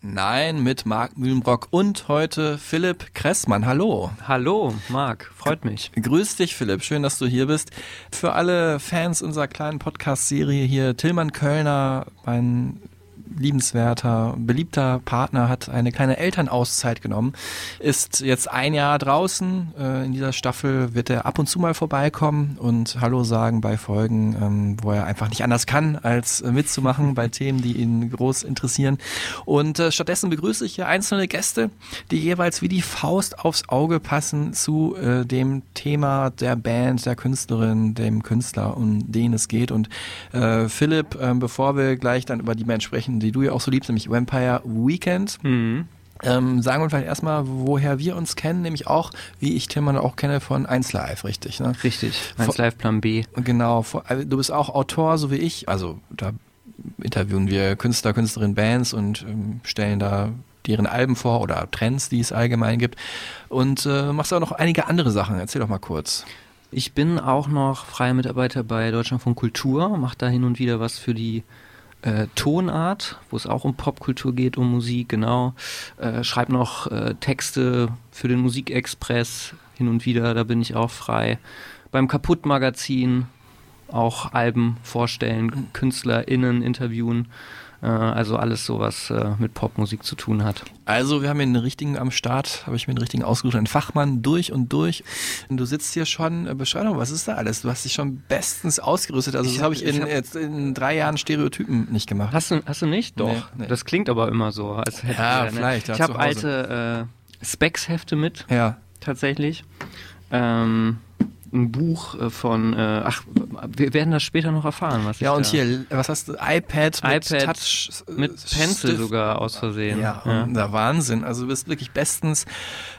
Nein, mit Marc Mühlenbrock und heute Philipp Kressmann. Hallo. Hallo, Marc, freut mich. Grüß dich, Philipp. Schön, dass du hier bist. Für alle Fans unserer kleinen Podcast-Serie hier, Tillmann Kölner, mein liebenswerter, beliebter Partner, hat eine kleine Elternauszeit genommen, ist jetzt ein Jahr draußen. Äh, in dieser Staffel wird er ab und zu mal vorbeikommen und Hallo sagen bei Folgen, ähm, wo er einfach nicht anders kann, als äh, mitzumachen bei Themen, die ihn groß interessieren. Und äh, stattdessen begrüße ich hier einzelne Gäste, die jeweils wie die Faust aufs Auge passen zu dem Thema der Band, der Künstlerin, dem Künstler, um den es geht. Und Philipp, äh, bevor wir gleich dann über die Band sprechen, die du ja auch so liebst, nämlich Vampire Weekend, Mhm. ähm, sagen wir vielleicht erstmal, woher wir uns kennen, nämlich auch, wie ich Tillmann auch kenne, von 1 Live, richtig? Ne? Richtig, 1 Vor- Live Plan B. Genau, also du bist auch Autor, so wie ich. Also da interviewen wir Künstler, Künstlerinnen, Bands und ähm, stellen da deren Alben vor oder Trends, die es allgemein gibt. Und äh, machst auch noch einige andere Sachen. Erzähl doch mal kurz. Ich bin auch noch freier Mitarbeiter bei Deutschlandfunk Kultur, mache da hin und wieder was für die äh, Tonart, wo es auch um Popkultur geht, um Musik, genau. Äh, schreibe noch äh, Texte für den Musikexpress hin und wieder, da bin ich auch frei. Beim Kaputt-Magazin auch Alben vorstellen, KünstlerInnen interviewen. Äh, also alles so, was äh, mit Popmusik zu tun hat. Also wir haben hier einen richtigen am Start, habe ich mir einen richtigen ausgesucht, einen Fachmann durch und durch. Und du sitzt hier schon, äh, beschreib doch, was ist da alles? Du hast dich schon bestens ausgerüstet. Also Ich das hab- habe ich in, ich hab- jetzt in drei Jahren Stereotypen nicht gemacht. Hast du, hast du nicht? Doch. Nee, nee. Das klingt aber immer so, als hätte Ja, ne? vielleicht, ja, Ich habe alte äh, Specs-Hefte mit, Ja. tatsächlich. Ähm, ein Buch äh, von, äh, ach, wir werden das später noch erfahren, was Ja, und hier, was hast du? iPad mit iPad Touch. mit Pencil Stift. sogar aus Versehen. Ja, der Wahnsinn. Also du bist wirklich bestens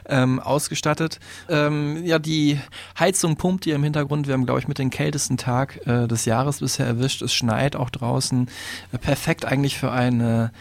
ähm, ausgestattet. Ähm, ja, die Heizung pumpt hier im Hintergrund. Wir haben, glaube ich, mit den kältesten Tag äh, des Jahres bisher erwischt. Es schneit auch draußen. Äh, perfekt eigentlich für eine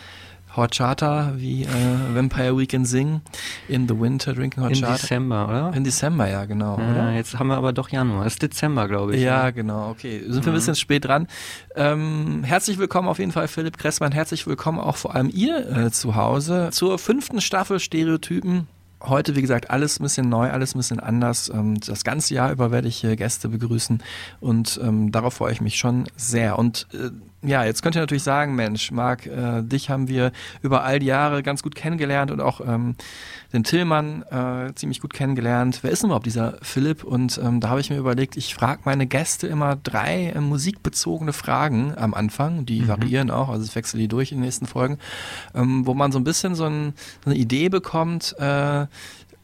Horchata, wie äh, Vampire Weekend singen. In the winter drinking In Horchata. Dezember, oder? In Dezember, ja, genau. ja, oder? jetzt haben wir aber doch Januar. Es ist Dezember, glaube ich. Ja, ne? genau, okay. Sind wir ein bisschen spät dran. Ähm, herzlich willkommen auf jeden Fall, Philipp Kressmann. Herzlich willkommen auch vor allem ihr äh, zu Hause zur fünften Staffel Stereotypen. Heute, wie gesagt, alles ein bisschen neu, alles ein bisschen anders. Ähm, das ganze Jahr über werde ich hier Gäste begrüßen und ähm, darauf freue ich mich schon sehr. Und äh, ja, jetzt könnt ihr natürlich sagen, Mensch, Marc, äh, dich haben wir über all die Jahre ganz gut kennengelernt und auch ähm, den Tillmann äh, ziemlich gut kennengelernt. Wer ist denn überhaupt dieser Philipp? Und ähm, da habe ich mir überlegt, ich frage meine Gäste immer drei äh, musikbezogene Fragen am Anfang. Die variieren auch, also ich wechsle die durch in den nächsten Folgen, ähm, wo man so ein bisschen so, ein, so eine Idee bekommt, äh,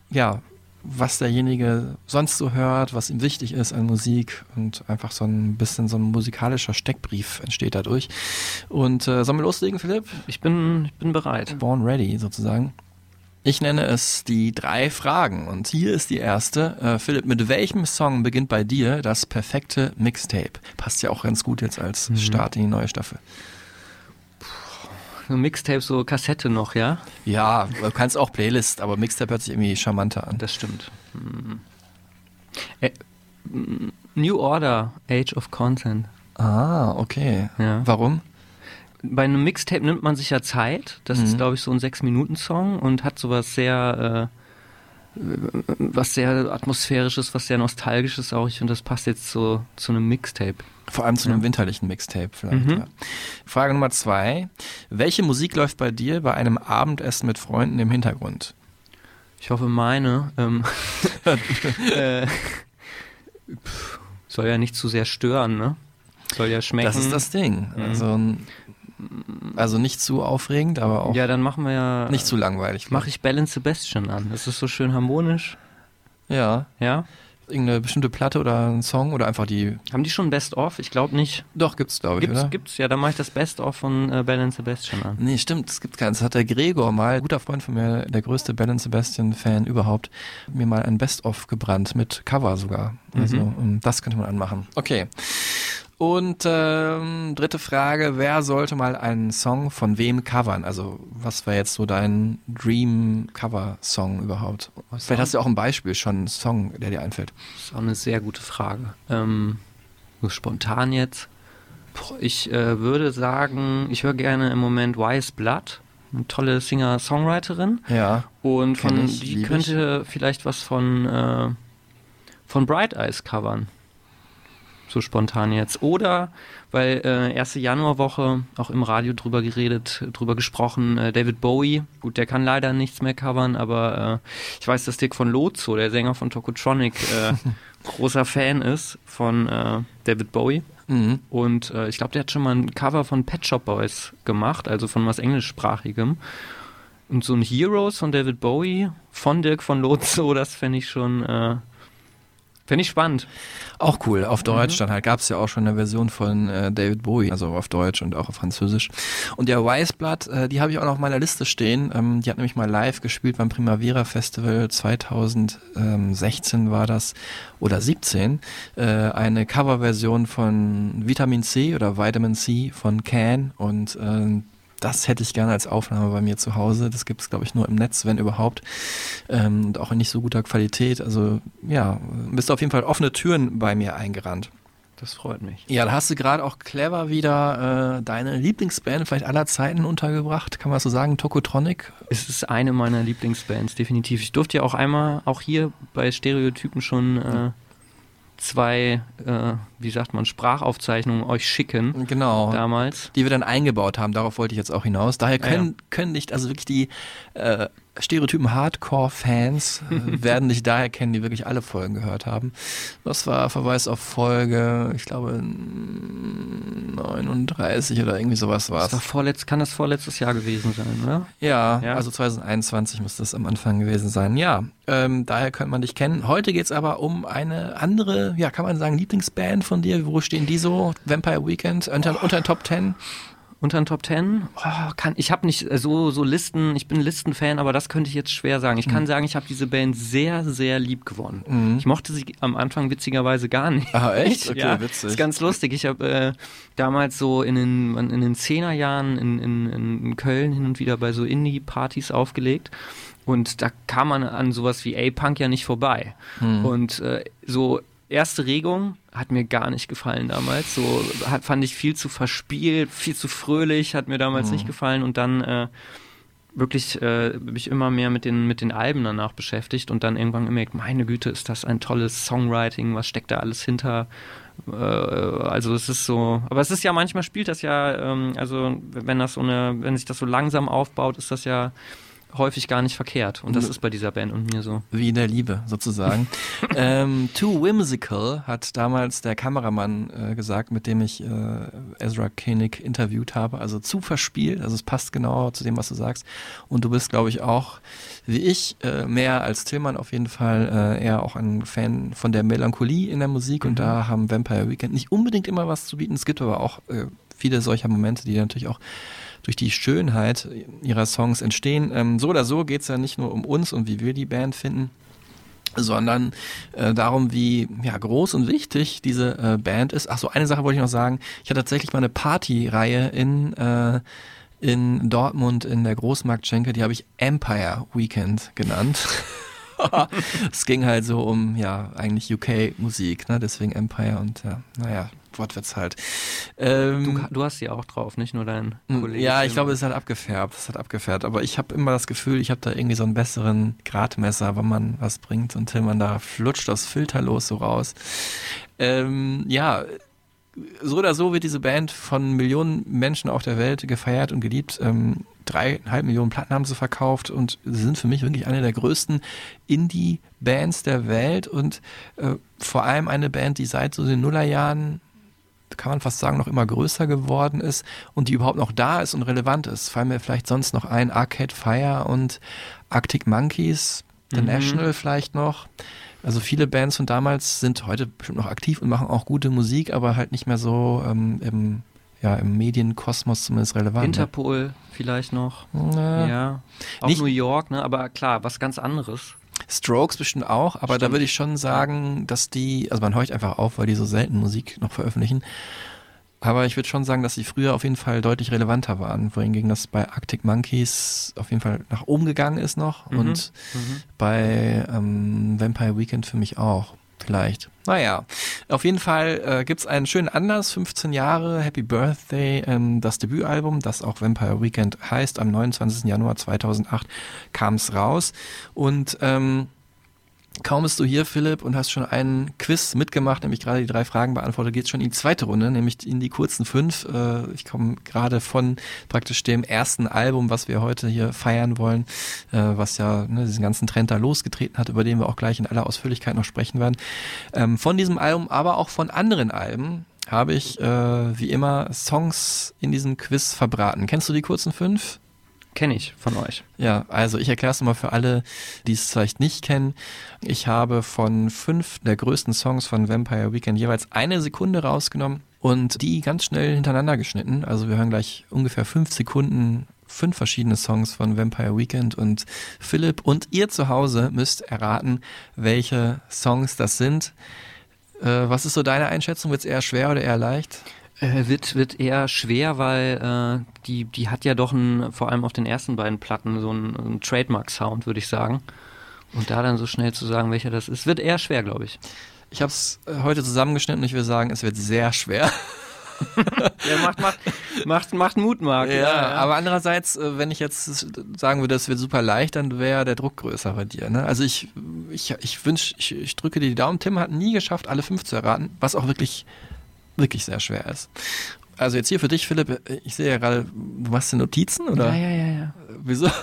ja, was derjenige sonst so hört, was ihm wichtig ist an Musik und einfach so ein bisschen so ein musikalischer Steckbrief entsteht dadurch. Und äh, sollen wir loslegen, Philipp? Ich bin, ich bin bereit. Born Ready sozusagen. Ich nenne es die drei Fragen und hier ist die erste. Äh, Philipp, mit welchem Song beginnt bei dir das perfekte Mixtape? Passt ja auch ganz gut jetzt als Start in die neue Staffel. Mixtape, so Kassette noch, ja? Ja, du kannst auch Playlist, aber Mixtape hört sich irgendwie charmanter an. Das stimmt. Hm. Äh, New Order, Age of Content. Ah, okay. Ja. Warum? Bei einem Mixtape nimmt man sich ja Zeit. Das Mhm. ist, glaube ich, so ein Sechs-Minuten-Song und hat sowas sehr, äh, was sehr atmosphärisches, was sehr nostalgisches auch. Ich finde, das passt jetzt so zu einem Mixtape. Vor allem zu einem Ja. winterlichen Mixtape vielleicht. Mhm. Ja. Frage Nummer zwei. Welche Musik läuft bei dir bei einem Abendessen mit Freunden im Hintergrund? Ich hoffe, meine ähm, äh, pff, soll ja nicht zu sehr stören, ne? Soll ja schmecken. Das ist das Ding. Mhm. Also, also nicht zu aufregend, aber auch Ja, dann machen wir ja. nicht zu langweilig. Mache ich Balance Sebastian an. Das ist so schön harmonisch. Ja. Ja? Irgendeine bestimmte Platte oder ein Song oder einfach die. Haben die schon Best-of? Ich glaube nicht. Doch, gibt's, glaube ich, Gibt's, oder? gibt's, ja, dann mache ich das Best-of von äh, Bell and Sebastian an. Nee, stimmt, es gibt keins. Das hat der Gregor mal, ein guter Freund von mir, der größte Bell Sebastian-Fan überhaupt, mir mal ein Best-of gebrannt, mit Cover sogar. Also, ähm, das könnte man anmachen. Okay. Und ähm, dritte Frage, wer sollte mal einen Song von wem covern? Also was wäre jetzt so dein Dream-Cover-Song überhaupt? Vielleicht hast du auch ein Beispiel schon, einen Song, der dir einfällt. Das ist auch eine sehr gute Frage. Ähm, spontan jetzt. Ich äh, würde sagen, ich höre gerne im Moment Wise Blood. Eine tolle Singer-Songwriterin. Ja. Und von ich, die lieb ich. könnte vielleicht was von, äh, von Bright Eyes covern. So spontan jetzt. Oder, weil äh, erste Januarwoche auch im Radio drüber geredet, drüber gesprochen, äh, David Bowie, gut, der kann leider nichts mehr covern, aber äh, ich weiß, dass Dick von Lozo, der Sänger von Tokotronic, äh, großer Fan ist von äh, David Bowie. Mhm. Und äh, ich glaube, der hat schon mal ein Cover von Pet Shop Boys gemacht, also von was englischsprachigem. Und so ein Heroes von David Bowie von Dirk von Lozo, das fände ich schon, äh, fände ich spannend. Auch cool, auf Deutsch dann halt. Gab es ja auch schon eine Version von äh, David Bowie, also auf Deutsch und auch auf Französisch. Und der Weisblatt, äh, die habe ich auch noch auf meiner Liste stehen. Ähm, die hat nämlich mal live gespielt beim Primavera Festival 2016 war das, oder 17. Äh, eine Coverversion von Vitamin C oder Vitamin C von Can und äh, das hätte ich gerne als Aufnahme bei mir zu Hause. Das gibt es, glaube ich, nur im Netz, wenn überhaupt. Ähm, und auch in nicht so guter Qualität. Also ja, bist auf jeden Fall offene Türen bei mir eingerannt. Das freut mich. Ja, da hast du gerade auch clever wieder äh, deine Lieblingsband vielleicht aller Zeiten untergebracht. Kann man so sagen? Tokotronic? Es ist eine meiner Lieblingsbands, definitiv. Ich durfte ja auch einmal, auch hier bei Stereotypen schon äh, zwei, äh, wie sagt man, Sprachaufzeichnungen euch schicken. Genau. Damals. Die wir dann eingebaut haben. Darauf wollte ich jetzt auch hinaus. Daher können, ja. können nicht, also wirklich die äh, Stereotypen Hardcore-Fans äh, werden dich daher kennen, die wirklich alle Folgen gehört haben. Das war Verweis auf Folge, ich glaube 39 oder irgendwie sowas war es. Vorletzt, kann das vorletztes Jahr gewesen sein, oder? Ja, ja. also 2021 müsste es am Anfang gewesen sein. Ja, ähm, daher könnte man dich kennen. Heute geht es aber um eine andere, ja, kann man sagen, Lieblingsband von dir. Wo stehen die so? Vampire Weekend unter, oh. unter den Top 10? Unter den Top 10? Oh, kann, ich habe nicht so, so Listen, ich bin Listenfan, aber das könnte ich jetzt schwer sagen. Ich kann mhm. sagen, ich habe diese Band sehr, sehr lieb gewonnen. Mhm. Ich mochte sie am Anfang witzigerweise gar nicht. Ah, echt? Okay, ja, witzig. Ist ganz lustig. Ich habe äh, damals so in den, in den 10er Jahren in, in, in Köln hin und wieder bei so Indie-Partys aufgelegt. Und da kam man an sowas wie A-Punk ja nicht vorbei. Mhm. Und äh, so erste Regung hat mir gar nicht gefallen damals. So hat, fand ich viel zu verspielt, viel zu fröhlich, hat mir damals mhm. nicht gefallen. Und dann äh, wirklich äh, mich immer mehr mit den, mit den Alben danach beschäftigt und dann irgendwann gemerkt, meine Güte, ist das ein tolles Songwriting, was steckt da alles hinter? Äh, also es ist so, aber es ist ja manchmal spielt das ja, ähm, also wenn das so eine, wenn sich das so langsam aufbaut, ist das ja häufig gar nicht verkehrt. Und das ist bei dieser Band und mir so. Wie in der Liebe, sozusagen. ähm, Too Whimsical hat damals der Kameramann äh, gesagt, mit dem ich äh, Ezra Koenig interviewt habe. Also zu verspielt, also es passt genau zu dem, was du sagst. Und du bist, glaube ich, auch, wie ich, äh, mehr als Tillmann auf jeden Fall äh, eher auch ein Fan von der Melancholie in der Musik. Mhm. Und da haben Vampire Weekend nicht unbedingt immer was zu bieten. Es gibt aber auch äh, viele solcher Momente, die natürlich auch durch die Schönheit ihrer Songs entstehen. Ähm, so oder so geht's ja nicht nur um uns und wie wir die Band finden, sondern äh, darum, wie ja, groß und wichtig diese äh, Band ist. Ach so, eine Sache wollte ich noch sagen. Ich hatte tatsächlich mal eine Partyreihe in äh, in Dortmund in der Großmarktschenke, die habe ich Empire Weekend genannt. es ging halt so um, ja, eigentlich UK-Musik, ne? deswegen Empire und ja, naja, Wortwitz halt. Ähm, du, du, hast sie auch drauf, nicht nur dein Kollege. Ja, ich glaube, es hat abgefärbt. Es hat abgefärbt. Aber ich habe immer das Gefühl, ich habe da irgendwie so einen besseren Gradmesser, wenn man was bringt und Tillmann da flutscht das filterlos so raus. Ähm, ja, so oder so wird diese Band von Millionen Menschen auf der Welt gefeiert und geliebt. Ähm, dreieinhalb Millionen Platten haben sie verkauft und sie sind für mich wirklich eine der größten Indie-Bands der Welt und äh, vor allem eine Band, die seit so den Nullerjahren kann man fast sagen, noch immer größer geworden ist und die überhaupt noch da ist und relevant ist. Fallen mir vielleicht sonst noch ein Arcade Fire und Arctic Monkeys, The Mhm. National vielleicht noch. Also viele Bands von damals sind heute bestimmt noch aktiv und machen auch gute Musik, aber halt nicht mehr so ähm, im, ja, im Medienkosmos zumindest relevant. Interpol vielleicht noch. ne? Ja. Auch New York, ne? Aber klar, was ganz anderes. Strokes bestimmt auch, aber da Stimmt. würde ich schon sagen, dass die, also man horcht einfach auf, weil die so selten Musik noch veröffentlichen. Aber ich würde schon sagen, dass sie früher auf jeden Fall deutlich relevanter waren, wohingegen das bei Arctic Monkeys auf jeden Fall nach oben gegangen ist noch Mhm. und bei ähm, Vampire Weekend für mich auch. Vielleicht. Naja, auf jeden Fall äh, gibt's einen schönen Anlass, 15 Jahre, Happy Birthday, ähm, das Debütalbum, das auch Vampire Weekend heißt. Am 29. Januar 2008 kam's raus und ähm, Kaum bist du hier, Philipp, und hast schon einen Quiz mitgemacht, nämlich gerade die drei Fragen beantwortet, geht's schon in die zweite Runde, nämlich in die kurzen fünf. Äh, Ich komme gerade von praktisch dem ersten Album, was wir heute hier feiern wollen, äh, was ja ne, diesen ganzen Trend da losgetreten hat, über den wir auch gleich in aller Ausführlichkeit noch sprechen werden. Ähm, Von diesem Album, aber auch von anderen Alben habe ich äh, wie immer Songs in diesem Quiz verbraten. Kennst du die kurzen fünf? Kenne ich von euch. Ja, also ich erkläre es mal für alle, die es vielleicht nicht kennen. Ich habe von fünf der größten Songs von Vampire Weekend jeweils eine Sekunde rausgenommen und die ganz schnell hintereinander geschnitten. Also wir hören gleich ungefähr fünf Sekunden fünf verschiedene Songs von Vampire Weekend und Philipp und ihr zu Hause müsst erraten, welche Songs das sind. Äh, was ist so deine Einschätzung? Wird es eher schwer oder eher leicht? Äh, wird, wird eher schwer, weil äh, die, die hat ja doch ein, vor allem auf den ersten beiden Platten so einen, einen Trademark-Sound, würde ich sagen. Und da dann so schnell zu sagen, welcher das ist, wird eher schwer, glaube ich. Ich habe es heute zusammengeschnitten und ich würde sagen, es wird sehr schwer. Ja, macht, macht, macht, macht Mut, Marc. Ja, aber andererseits, äh, wenn ich jetzt sagen würde, es wird super leicht, dann wäre der Druck größer bei dir. Ne? Also ich, ich, ich wünsche, ich, ich drücke dir die Daumen. Tim hat nie geschafft, alle fünf zu erraten, was auch wirklich, wirklich sehr schwer ist. Also jetzt hier für dich, Philipp, ich sehe ja gerade, du machst dir Notizen oder? ja, ja, ja, ja. Wieso?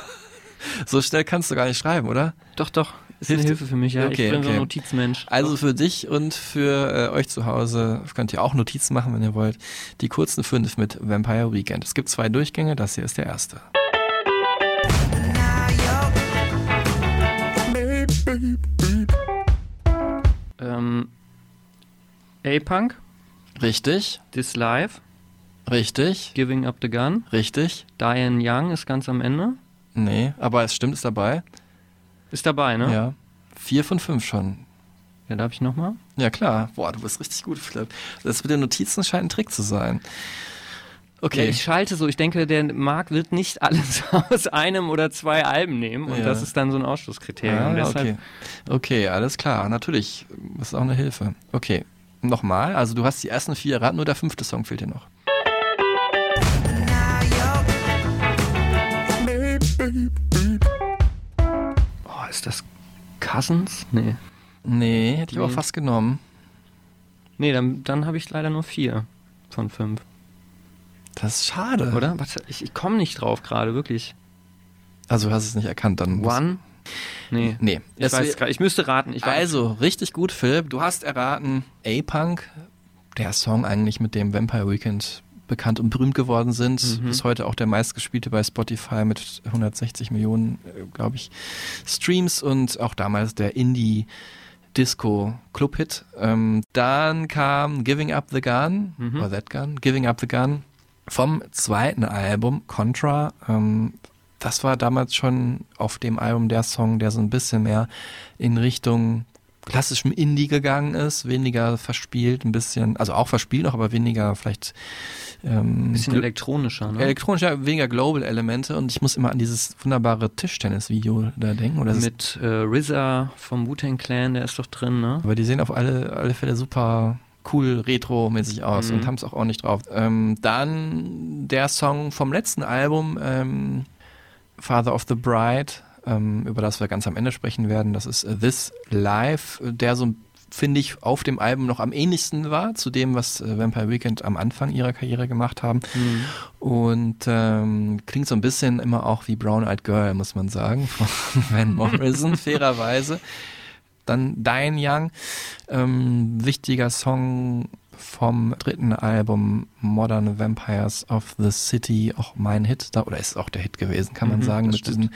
So schnell kannst du gar nicht schreiben, oder? Doch, doch. Ist Hilft- eine Hilfe für mich, ja. Okay, ich bin so okay. ein Notizmensch. Also für dich und für äh, euch zu Hause könnt ihr auch Notizen machen, wenn ihr wollt. Die kurzen fünf mit Vampire Weekend. Es gibt zwei Durchgänge, das hier ist der erste. Ähm, A-Punk, Richtig, This Life, richtig, Giving Up the Gun, richtig. Diane Young ist ganz am Ende. Nee, aber es stimmt, ist dabei. Ist dabei, ne? Ja. Vier von fünf schon. Ja, darf ich nochmal? Ja, klar. Boah, du bist richtig gut, Philipp. Das mit den Notizen scheint ein Trick zu sein. Okay. Ja, ich schalte so, ich denke, der Marc wird nicht alles aus einem oder zwei Alben nehmen und Ja. das ist dann so ein Ausschlusskriterium. Ah, okay. okay, alles klar. Natürlich. Das ist auch eine Hilfe. Okay. Nochmal. Also du hast die ersten vier erraten, nur der fünfte Song fehlt dir noch. Oh, ist das Cousins? Nee. Nee, hätte ich aber Nee. fast genommen. Nee, dann, dann habe ich leider nur vier von fünf. Das ist schade. Oder? Was, ich ich komme nicht drauf gerade, wirklich. Also du hast es nicht erkannt, dann. muss- One? Nee. Nee. Ich, Es weiß ich müsste raten. Ich weiß. Also, richtig gut, Philipp. Du hast erraten, A-Punk, der Song eigentlich, mit dem Vampire Weekend bekannt und berühmt geworden sind. Mhm. Bis heute auch der meistgespielte bei Spotify mit 160 Millionen, glaube ich, Streams und auch damals der Indie Disco Club Hit. Ähm, dann kam Giving Up the Gun, Mhm. oder That Gun, Giving Up the Gun vom zweiten Album Contra. Ähm, das war damals schon auf dem Album der Song, der so ein bisschen mehr in Richtung klassischem Indie gegangen ist, weniger verspielt, ein bisschen, also auch verspielt noch, aber weniger vielleicht ähm, Ein bisschen elektronischer, ne? elektronischer, weniger Global-Elemente und ich muss immer an dieses wunderbare Tischtennis-Video da denken. Oder Mit äh, RZA vom Wu-Tang Clan, der ist doch drin, ne? aber die sehen auf alle, alle Fälle super cool retro-mäßig aus Mhm. und haben es auch ordentlich drauf. Ähm, dann der Song vom letzten Album, ähm, Father of the Bride, ähm, über das wir ganz am Ende sprechen werden. Das ist äh, This Life, der so finde ich auf dem Album noch am ähnlichsten war zu dem, was äh, Vampire Weekend am Anfang ihrer Karriere gemacht haben. Mhm. Und ähm, klingt so ein bisschen immer auch wie Brown Eyed Girl, muss man sagen, von Van Morrison, fairerweise. Dann Diane Young, ähm, wichtiger Song vom dritten Album Modern Vampires of the City, auch mein Hit, da, oder ist auch der Hit gewesen, kann man Mhm, sagen, mit diesen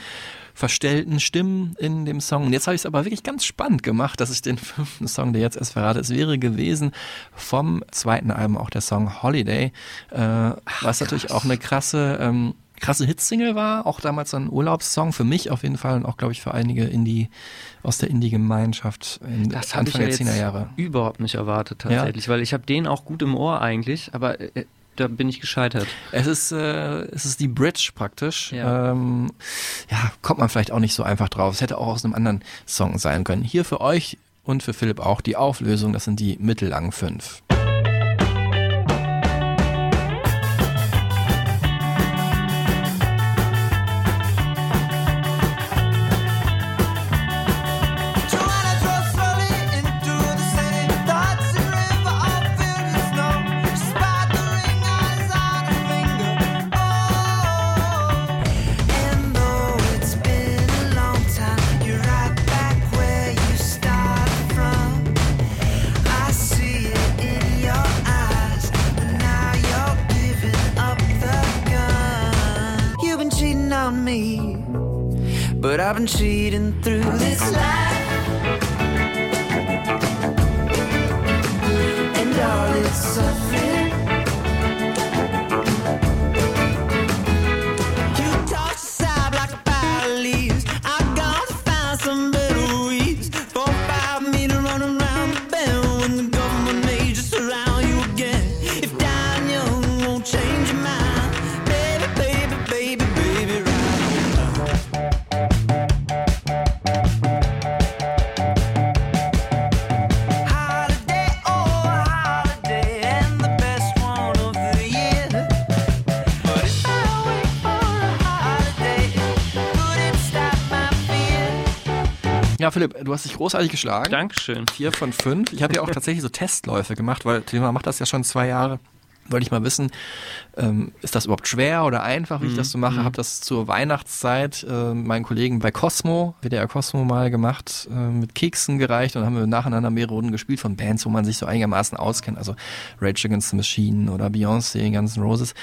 verstellten Stimmen in dem Song. Und jetzt habe ich es aber wirklich ganz spannend gemacht, dass ich den fünften Song, der jetzt erst verrate, es wäre gewesen vom zweiten Album auch der Song Holiday, äh, was natürlich auch eine krasse ähm, krasse Hitsingle war, auch damals ein Urlaubssong für mich auf jeden Fall und auch glaube ich für einige Indie aus der Indie-Gemeinschaft in Das habe ich Anfang ja der jetzt 10er Jahre. überhaupt nicht erwartet tatsächlich, weil ich habe den auch gut im Ohr eigentlich, aber äh, da bin ich gescheitert. Es ist, äh, es ist die Bridge praktisch. Ja. Ähm, ja, kommt man vielleicht auch nicht so einfach drauf. Es hätte auch aus einem anderen Song sein können. Hier für euch und für Philipp auch die Auflösung, das sind die mittellangen fünf. But Philipp, du hast dich großartig geschlagen. Dankeschön. Vier von fünf. Ich habe ja auch tatsächlich so Testläufe gemacht, weil Thema macht das ja schon zwei Jahre. Wollte ich mal wissen, ähm, ist das überhaupt schwer oder einfach, wie ich das so mache? Habe das zur Weihnachtszeit äh, meinen Kollegen bei Cosmo, WDR Cosmo mal gemacht, äh, mit Keksen gereicht und dann haben wir nacheinander mehrere Runden gespielt von Bands, wo man sich so einigermaßen auskennt, also Rage Against the Machine oder Beyoncé, Guns N' Roses.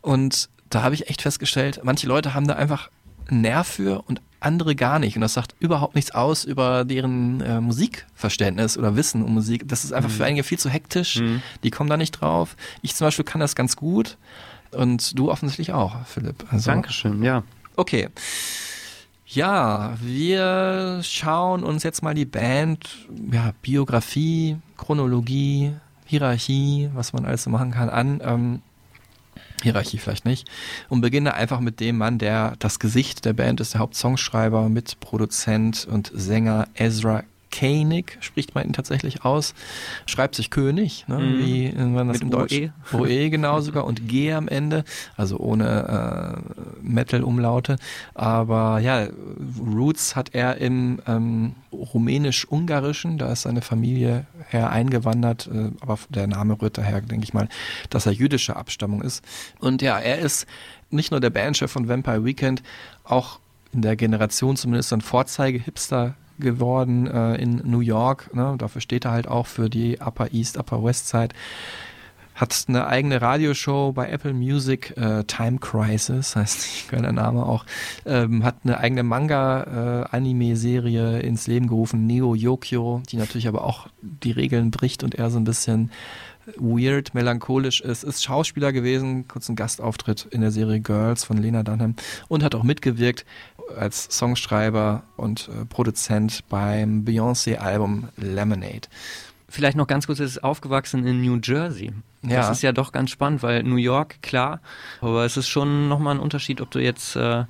Und da habe ich echt festgestellt, manche Leute haben da einfach einen Nerv für und andere gar nicht. Und das sagt überhaupt nichts aus über deren äh, Musikverständnis oder Wissen um Musik. Das ist einfach für einige viel zu hektisch. Die kommen da nicht drauf. Ich zum Beispiel kann das ganz gut. Und du offensichtlich auch, Philipp. Also, Dankeschön, ja. Okay. Ja, wir schauen uns jetzt mal die Band, ja, Biografie, Chronologie, Hierarchie, was man alles so machen kann, an. Ähm, Hierarchie vielleicht nicht. Und beginne einfach mit dem Mann, der das Gesicht der Band ist, der Hauptsongschreiber, Mitproduzent und Sänger Ezra Koenig, spricht man ihn tatsächlich aus. Schreibt sich König, ne, Mhm. wie man das Mit in Deutsch. OE. OE genau sogar und G am Ende, also ohne äh, Metal-Umlaute. Aber ja, Roots hat er im ähm, rumänisch-ungarischen, da ist seine Familie her eingewandert, äh, aber der Name rührt daher, denke ich mal, dass er jüdischer Abstammung ist. Und ja, er ist nicht nur der Bandchef von Vampire Weekend, auch in der Generation zumindest ein Vorzeige-Hipster geworden äh, in New York. Ne? Dafür steht er halt auch für die Upper East, Upper West Side. Hat eine eigene Radioshow bei Apple Music, äh, Time Crisis, heißt Kölner Name auch. Ähm, hat eine eigene Manga-Anime-Serie ins Leben gerufen, Neo Yokio, die natürlich aber auch die Regeln bricht und er so ein bisschen weird, melancholisch ist. Ist Schauspieler gewesen, kurz ein Gastauftritt in der Serie Girls von Lena Dunham und hat auch mitgewirkt als Songschreiber und äh, Produzent beim Beyoncé-Album Lemonade. Vielleicht noch ganz kurz, er ist aufgewachsen in New Jersey. Ja. Das ist ja doch ganz spannend, weil New York, klar, aber es ist schon nochmal ein Unterschied, ob du jetzt äh,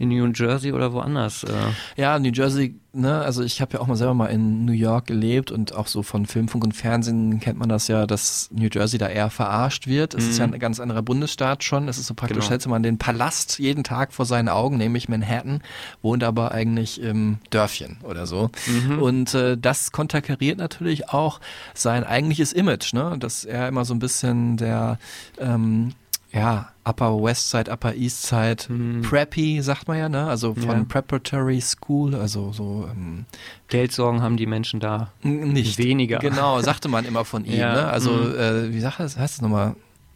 in New Jersey oder woanders. Äh, Ja, New Jersey, ne, also ich habe ja auch mal selber mal in New York gelebt und auch so von Film, Funk und Fernsehen kennt man das ja, dass New Jersey da eher verarscht wird. Es ist ja ein ganz anderer Bundesstaat schon. Es ist so praktisch, Genau. hätte man den Palast jeden Tag vor seinen Augen, nämlich Manhattan, wohnt aber eigentlich im Dörfchen oder so. Und äh, das konterkariert natürlich auch sein eigentliches Image, ne, dass er immer so ein bisschen der ähm, ja, Upper West Side, Upper East Side, Preppy, sagt man ja, ne? Also von Ja. Preparatory School, also so ähm, Geldsorgen haben die Menschen da. nicht. Weniger. Genau, sagte man immer von ihm, Ja, ne? Also, mhm. äh, wie sagt das, heißt das nochmal?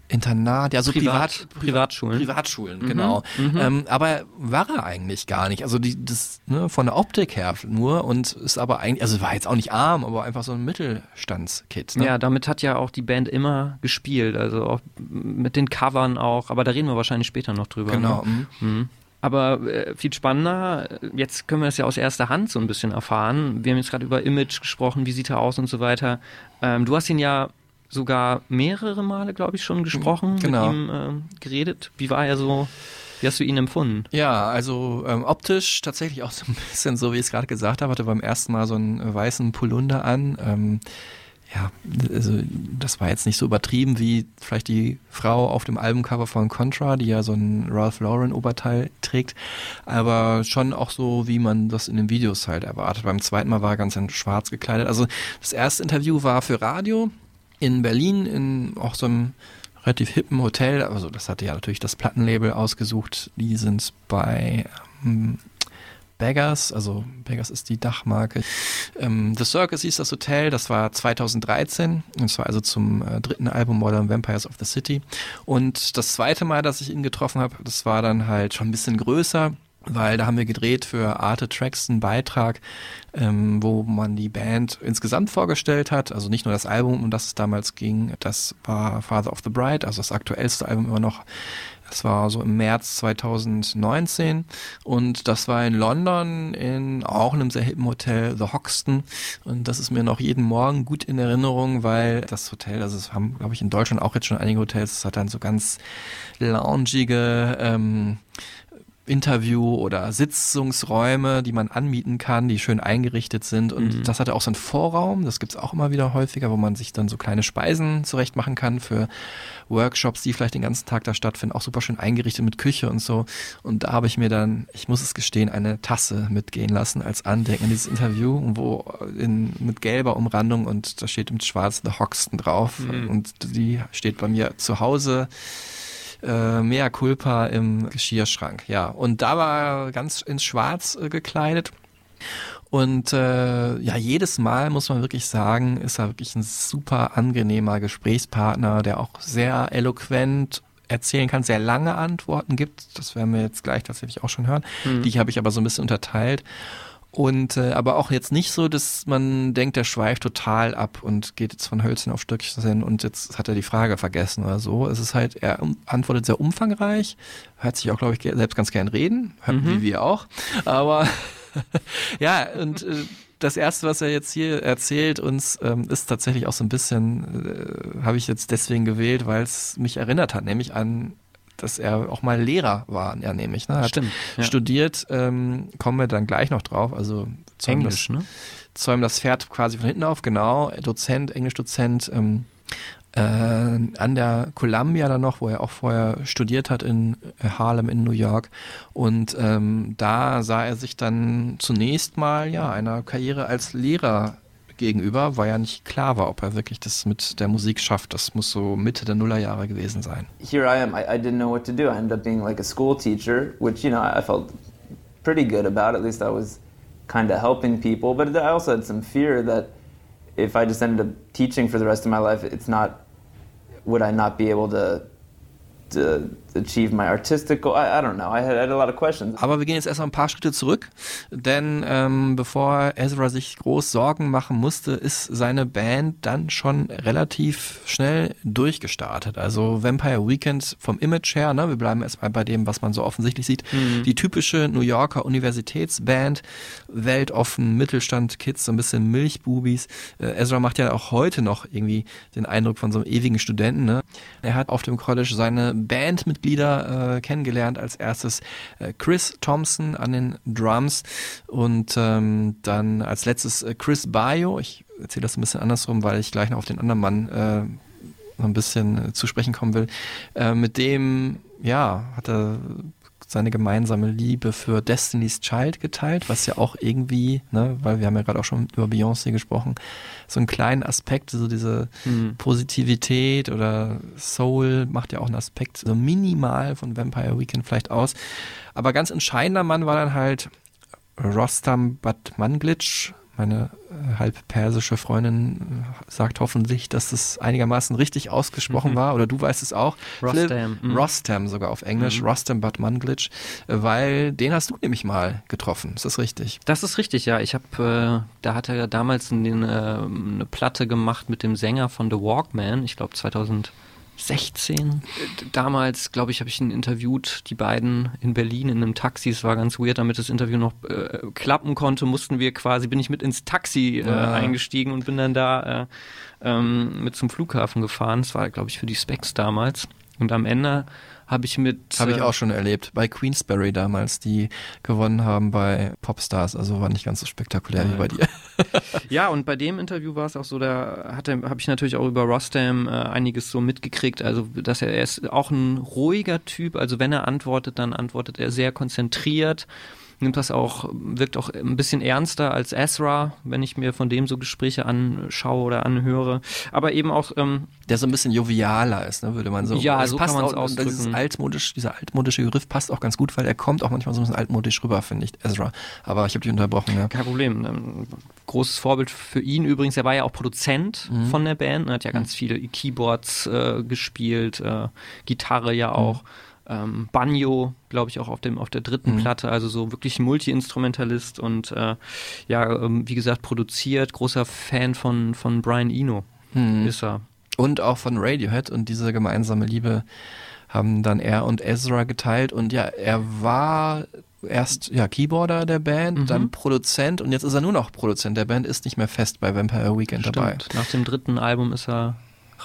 Internat, ja, so Privat- Privat, Privatschulen. Privatschulen, genau. Ähm, aber war er eigentlich gar nicht. Also die, das, ne, von der Optik her nur und ist aber eigentlich, also war jetzt auch nicht arm, aber einfach so ein Mittelstandskid. Ne? Ja, damit hat ja auch die Band immer gespielt, also auch mit den Covern auch, aber da reden wir wahrscheinlich später noch drüber. genau. Ne? mhm. Mhm. Aber äh, viel spannender, jetzt können wir es ja aus erster Hand so ein bisschen erfahren. Wir haben jetzt gerade über Image gesprochen, wie sieht er aus und so weiter. Ähm, du hast ihn ja sogar mehrere Male, glaube ich, schon gesprochen, Genau. mit ihm ähm, geredet. Wie war er so, wie hast du ihn empfunden? Ja, also ähm, optisch tatsächlich auch so ein bisschen so, wie ich es gerade gesagt habe, hatte beim ersten Mal so einen äh, weißen Polunder an. Ähm, ja, also das war jetzt nicht so übertrieben wie vielleicht die Frau auf dem Albumcover von Contra, die ja so ein Ralph Lauren Oberteil trägt, aber schon auch so, wie man das in den Videos halt erwartet. Beim zweiten Mal war er ganz in schwarz gekleidet. Also das erste Interview war für Radio in Berlin in auch so einem relativ hippen Hotel. Also das hatte ja natürlich das Plattenlabel ausgesucht. Die sind bei ähm, Beggars, also Beggars ist die Dachmarke. Ähm, The Circus hieß das Hotel, das war 2013. Und zwar also zum äh, dritten Album Modern Vampires of the City. Und das zweite Mal, dass ich ihn getroffen habe, das war dann halt schon ein bisschen größer weil da haben wir gedreht für Arte Tracks einen Beitrag, ähm, wo man die Band insgesamt vorgestellt hat, also nicht nur das Album, um das es damals ging, das war Father of the Bride, also das aktuellste Album immer noch. Das war so im März 2019 und das war in London in auch einem sehr hippen Hotel, The Hoxton. Und das ist mir noch jeden Morgen gut in Erinnerung, weil das Hotel, also es haben glaube ich in Deutschland auch jetzt schon einige Hotels, es hat dann so ganz loungige ähm, Interview- oder Sitzungsräume, die man anmieten kann, die schön eingerichtet sind. Und das hatte auch so einen Vorraum, das gibt's auch immer wieder häufiger, wo man sich dann so kleine Speisen zurecht machen kann für Workshops, die vielleicht den ganzen Tag da stattfinden, auch super schön eingerichtet mit Küche und so. Und da habe ich mir dann, ich muss es gestehen, eine Tasse mitgehen lassen als Andenken an dieses Interview, wo in, mit gelber Umrandung und da steht mit schwarz The Hoxton drauf. Und die steht bei mir zu Hause äh, Mea Culpa im Geschirrschrank. Ja, und da war er ganz ins Schwarz äh, gekleidet. Und äh, ja, jedes Mal muss man wirklich sagen, ist er wirklich ein super angenehmer Gesprächspartner, der auch sehr eloquent erzählen kann, sehr lange Antworten gibt. Das werden wir jetzt gleich tatsächlich auch schon hören. Die habe ich aber so ein bisschen unterteilt. Und äh, aber auch jetzt nicht so, dass man denkt, der schweift total ab und geht jetzt von Hölzchen auf Stöckchen und jetzt hat er die Frage vergessen oder so. Es ist halt, er antwortet sehr umfangreich, hört sich auch, glaube ich, selbst ganz gern reden, hört, wie wir auch. Aber ja, und äh, das erste, was er jetzt hier erzählt uns, ähm, ist tatsächlich auch so ein bisschen, äh, habe ich jetzt deswegen gewählt, weil es mich erinnert hat, nämlich an dass er auch mal Lehrer war, ja nämlich. Ne? Hat Stimmt, ja. Studiert, ähm, kommen wir dann gleich noch drauf. Also zäumen Englisch, das, ne? zäumen das Pferd quasi von hinten auf, genau. Dozent, Englischdozent ähm, äh, an der Columbia dann noch, wo er auch vorher studiert hat in Harlem in New York. Und ähm, da sah er sich dann zunächst mal ja einer Karriere als Lehrer gegenüber, weil ja nicht klar war, ob er wirklich das mit der Musik schafft. Das muss so Mitte der Nullerjahre gewesen sein. here I am. I, I didn't know what to do. I ended up being like a school teacher, which you know I felt pretty good about. At least I was kind of helping people. But I also had some fear that if I just ended up teaching for the rest of my life, it's not. Would I not be able to to achieve my artistic goal? I, I don't know. I had, I had a lot of questions. Aber wir gehen jetzt erstmal ein paar Schritte zurück, denn ähm, bevor Ezra sich groß Sorgen machen musste, ist seine Band dann schon relativ schnell durchgestartet. Also Vampire Weekend vom Image her, ne, wir bleiben erstmal bei dem, was man so offensichtlich sieht, die typische New Yorker Universitätsband, weltoffen, Mittelstand, Kids, so ein bisschen Milchbubis. Äh, Ezra macht ja auch heute noch irgendwie den Eindruck von so einem ewigen Studenten. Ne? Er hat auf dem College seine Bandmitglieder äh, kennengelernt. Als erstes äh, Chris Thompson an den Drums und ähm, dann als letztes äh, Chris Bayo. Ich erzähle das ein bisschen andersrum, weil ich gleich noch auf den anderen Mann äh, noch ein bisschen äh, zu sprechen kommen will. Mit dem, ja, hat er seine gemeinsame Liebe für Destiny's Child geteilt, was ja auch irgendwie, ne, weil wir haben ja gerade auch schon über Beyoncé gesprochen, so einen kleinen Aspekt, so diese Mhm. Positivität oder Soul macht ja auch einen Aspekt so minimal von Vampire Weekend vielleicht aus. Aber ganz entscheidender Mann war dann halt Rostam Batmanglitsch meine äh, halb persische Freundin äh, sagt hoffentlich, dass es einigermaßen richtig ausgesprochen mhm. war, oder du weißt es auch. Rostam. Mhm. Rostam sogar auf Englisch, mhm. Rostam Bad Manglic, äh, weil den hast du nämlich mal getroffen. Ist das richtig? Das ist richtig, ja. Ich habe, äh, da hat er damals eine, eine Platte gemacht mit dem Sänger von The Walkman, ich glaube 2000. 16? Damals, glaube ich, habe ich ihn interviewt, die beiden in Berlin in einem Taxi. Es war ganz weird, damit das Interview noch äh, klappen konnte, mussten wir quasi, bin ich mit ins Taxi äh, ja. eingestiegen und bin dann da äh, ähm, mit zum Flughafen gefahren. Das war, glaube ich, für die Specs damals. Und am Ende habe ich mit. Habe ich äh, auch schon erlebt, bei Queensberry damals, die gewonnen haben bei Popstars. Also war nicht ganz so spektakulär wie bei dir. Ja, und bei dem Interview war es auch so, da habe ich natürlich auch über Rostam äh, einiges so mitgekriegt. Also, dass er, er ist auch ein ruhiger Typ. Also, wenn er antwortet, dann antwortet er sehr konzentriert. Nimmt das auch, wirkt auch ein bisschen ernster als Ezra, wenn ich mir von dem so Gespräche anschaue oder anhöre. Aber eben auch, ähm, Der so ein bisschen jovialer ist, ne, würde man so. Ja, Es so passt kann auch, Dieses ausdrücken. altmodisch, dieser altmodische Griff passt auch ganz gut, weil er kommt auch manchmal so ein bisschen altmodisch rüber, finde ich, Ezra. Aber ich habe dich unterbrochen, ja. Kein Problem. Ähm, Großes Vorbild für ihn übrigens. Er war ja auch Produzent von der Band. Er hat ja ganz viele Keyboards äh, gespielt, äh, Gitarre ja auch. Ähm, Banjo, glaube ich, auch auf, dem, auf der dritten Mhm. Platte. Also so wirklich Multi-Instrumentalist und äh, ja, ähm, wie gesagt, produziert. Großer Fan von, von Brian Eno Mhm. ist er. Und auch von Radiohead und diese gemeinsame Liebe haben dann er und Ezra geteilt und ja, er war erst ja Keyboarder der Band, Mhm. dann Produzent und jetzt ist er nur noch Produzent der Band, ist nicht mehr fest bei Vampire Weekend dabei. Stimmt. Nach dem dritten Album ist er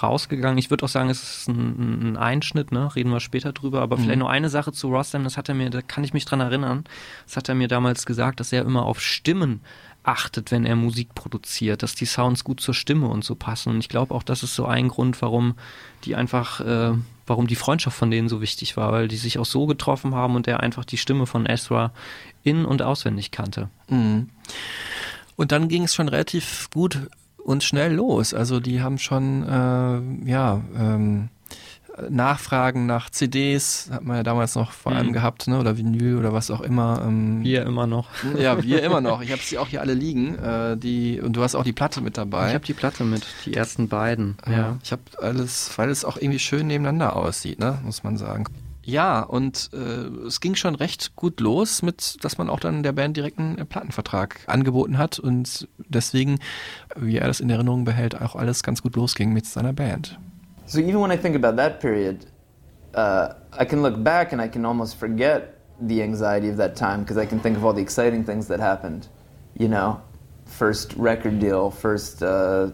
rausgegangen. Ich würde auch sagen, es ist ein, ein Einschnitt, ne? Reden wir später drüber. Aber vielleicht Mhm. nur eine Sache zu Rostam, das hat er mir, da kann ich mich dran erinnern. Das hat er mir damals gesagt, dass er immer auf Stimmen achtet, wenn er Musik produziert, dass die Sounds gut zur Stimme und so passen. Und ich glaube auch, das ist so ein Grund, warum die einfach, äh, warum die Freundschaft von denen so wichtig war, weil die sich auch so getroffen haben und er einfach die Stimme von Ezra in- und auswendig kannte. Mhm. Und dann ging es schon relativ gut und schnell los. Also die haben schon äh, ja ähm, Nachfragen nach CDs hat man ja damals noch vor allem Mhm. gehabt, ne? Oder Vinyl oder was auch immer. Ähm, Hier immer noch. Ja, wir immer noch. Ich habe sie auch hier alle liegen. Äh, die und du hast auch die Platte mit dabei. Ich habe die Platte mit, die ersten beiden. Ja. Ich habe alles, weil es auch irgendwie schön nebeneinander aussieht, ne, muss man sagen. Ja, und äh, es ging schon recht gut los mit, dass man auch dann der Band direkt einen äh, Plattenvertrag angeboten hat und deswegen, wie er das in Erinnerung behält, auch alles ganz gut losging mit seiner Band. So even when I think about that period, uh, I can look back and I can almost forget the anxiety of that time because I can think of all the exciting things that happened. You know, first record deal, first uh,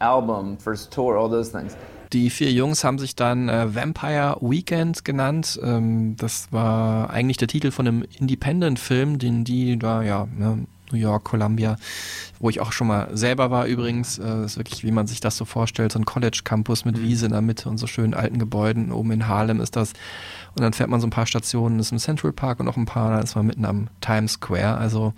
album, first tour, all those things. Die vier Jungs haben sich dann äh, Vampire Weekend genannt. Ähm, das war eigentlich der Titel von einem Independent-Film, den die da, ja, ne, New York, Columbia, wo ich auch schon mal selber war übrigens. Äh, ist wirklich, wie man sich das so vorstellt, so ein College-Campus mit Wiese in der Mitte und so schönen alten Gebäuden. Oben in Harlem ist das. Und dann fährt man so ein paar Stationen, ist im Central Park und noch ein paar, dann ist man mitten am Times Square. Also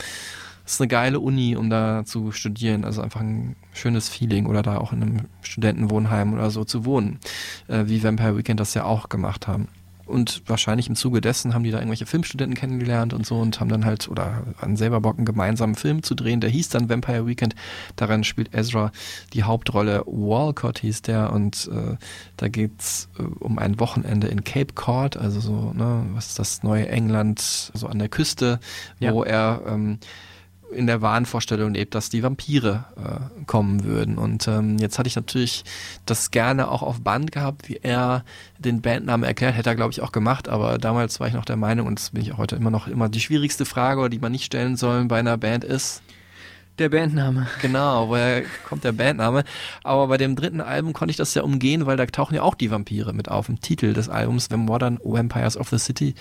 es ist eine geile Uni, um da zu studieren. Also einfach ein schönes Feeling oder da auch in einem Studentenwohnheim oder so zu wohnen, äh, wie Vampire Weekend das ja auch gemacht haben. Und wahrscheinlich im Zuge dessen haben die da irgendwelche Filmstudenten kennengelernt und so und haben dann halt, oder an selber Bock, einen gemeinsamen Film zu drehen. Der hieß dann Vampire Weekend. Daran spielt Ezra die Hauptrolle. Walcott hieß der und äh, da geht's äh, um ein Wochenende in Cape Cod, also so, ne, was ist das neue England, so an der Küste, wo er ähm, in der Wahnvorstellung lebt, dass die Vampire äh, kommen würden. Und ähm, jetzt hatte ich natürlich das gerne auch auf Band gehabt, wie er den Bandnamen erklärt, hätte er glaube ich auch gemacht, aber damals war ich noch der Meinung, und das bin ich auch heute immer noch, immer die schwierigste Frage, die man nicht stellen soll bei einer Band ist, Der Bandname. Genau, woher kommt der Bandname? Aber bei dem dritten Album konnte ich das ja umgehen, weil da tauchen ja auch die Vampire mit auf im Titel des Albums, The Modern Vampires of the City.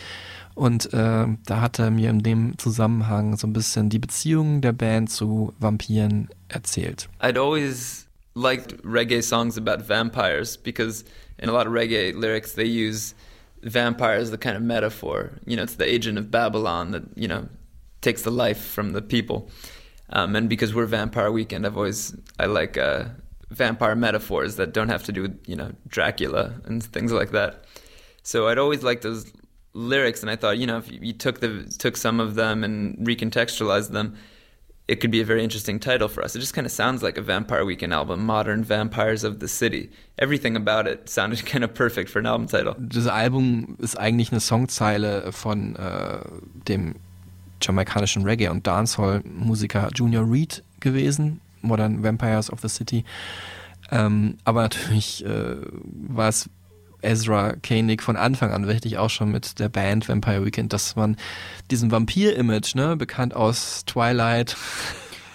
Und äh, da hat er mir in dem Zusammenhang so ein bisschen die Beziehung der Band zu Vampiren erzählt. I'd always liked reggae songs about vampires because in a lot of reggae lyrics they use vampire is the kind of metaphor. You know, it's the agent of Babylon that you know takes the life from the people. Um, and because we're Vampire Weekend, I've always I like uh, vampire metaphors that don't have to do with you know Dracula and things like that. So I'd always liked those lyrics, and I thought you know if you took the took some of them and recontextualized them, it could be a very interesting title for us. It just kind of sounds like a Vampire Weekend album, Modern Vampires of the City. Everything about it sounded kind of perfect for an album title. Das Album ist eigentlich eine Songzeile von äh, dem jamaikanischen Reggae- und Dancehall-Musiker Junior Reed gewesen, Modern Vampires of the City. Ähm, aber natürlich äh, war es Ezra Koenig von Anfang an richtig auch schon mit der Band Vampire Weekend, dass man diesen Vampir-Image, ne, bekannt aus Twilight,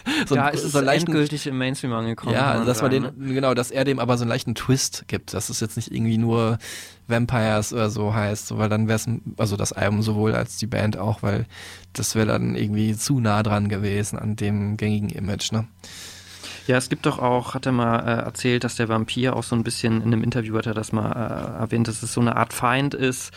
so, da ist es so endgültig im Mainstream angekommen. Ja, dass man den, genau, dass er dem aber so einen leichten Twist gibt, dass es jetzt nicht irgendwie nur Vampires oder so heißt, so, weil dann wäre es, also das Album sowohl als die Band auch, weil das wäre dann irgendwie zu nah dran gewesen an dem gängigen Image, ne? Ja, es gibt doch auch, hat er mal äh, erzählt, dass der Vampir auch so ein bisschen in einem Interview hat er das mal äh, erwähnt, dass es so eine Art Feind ist,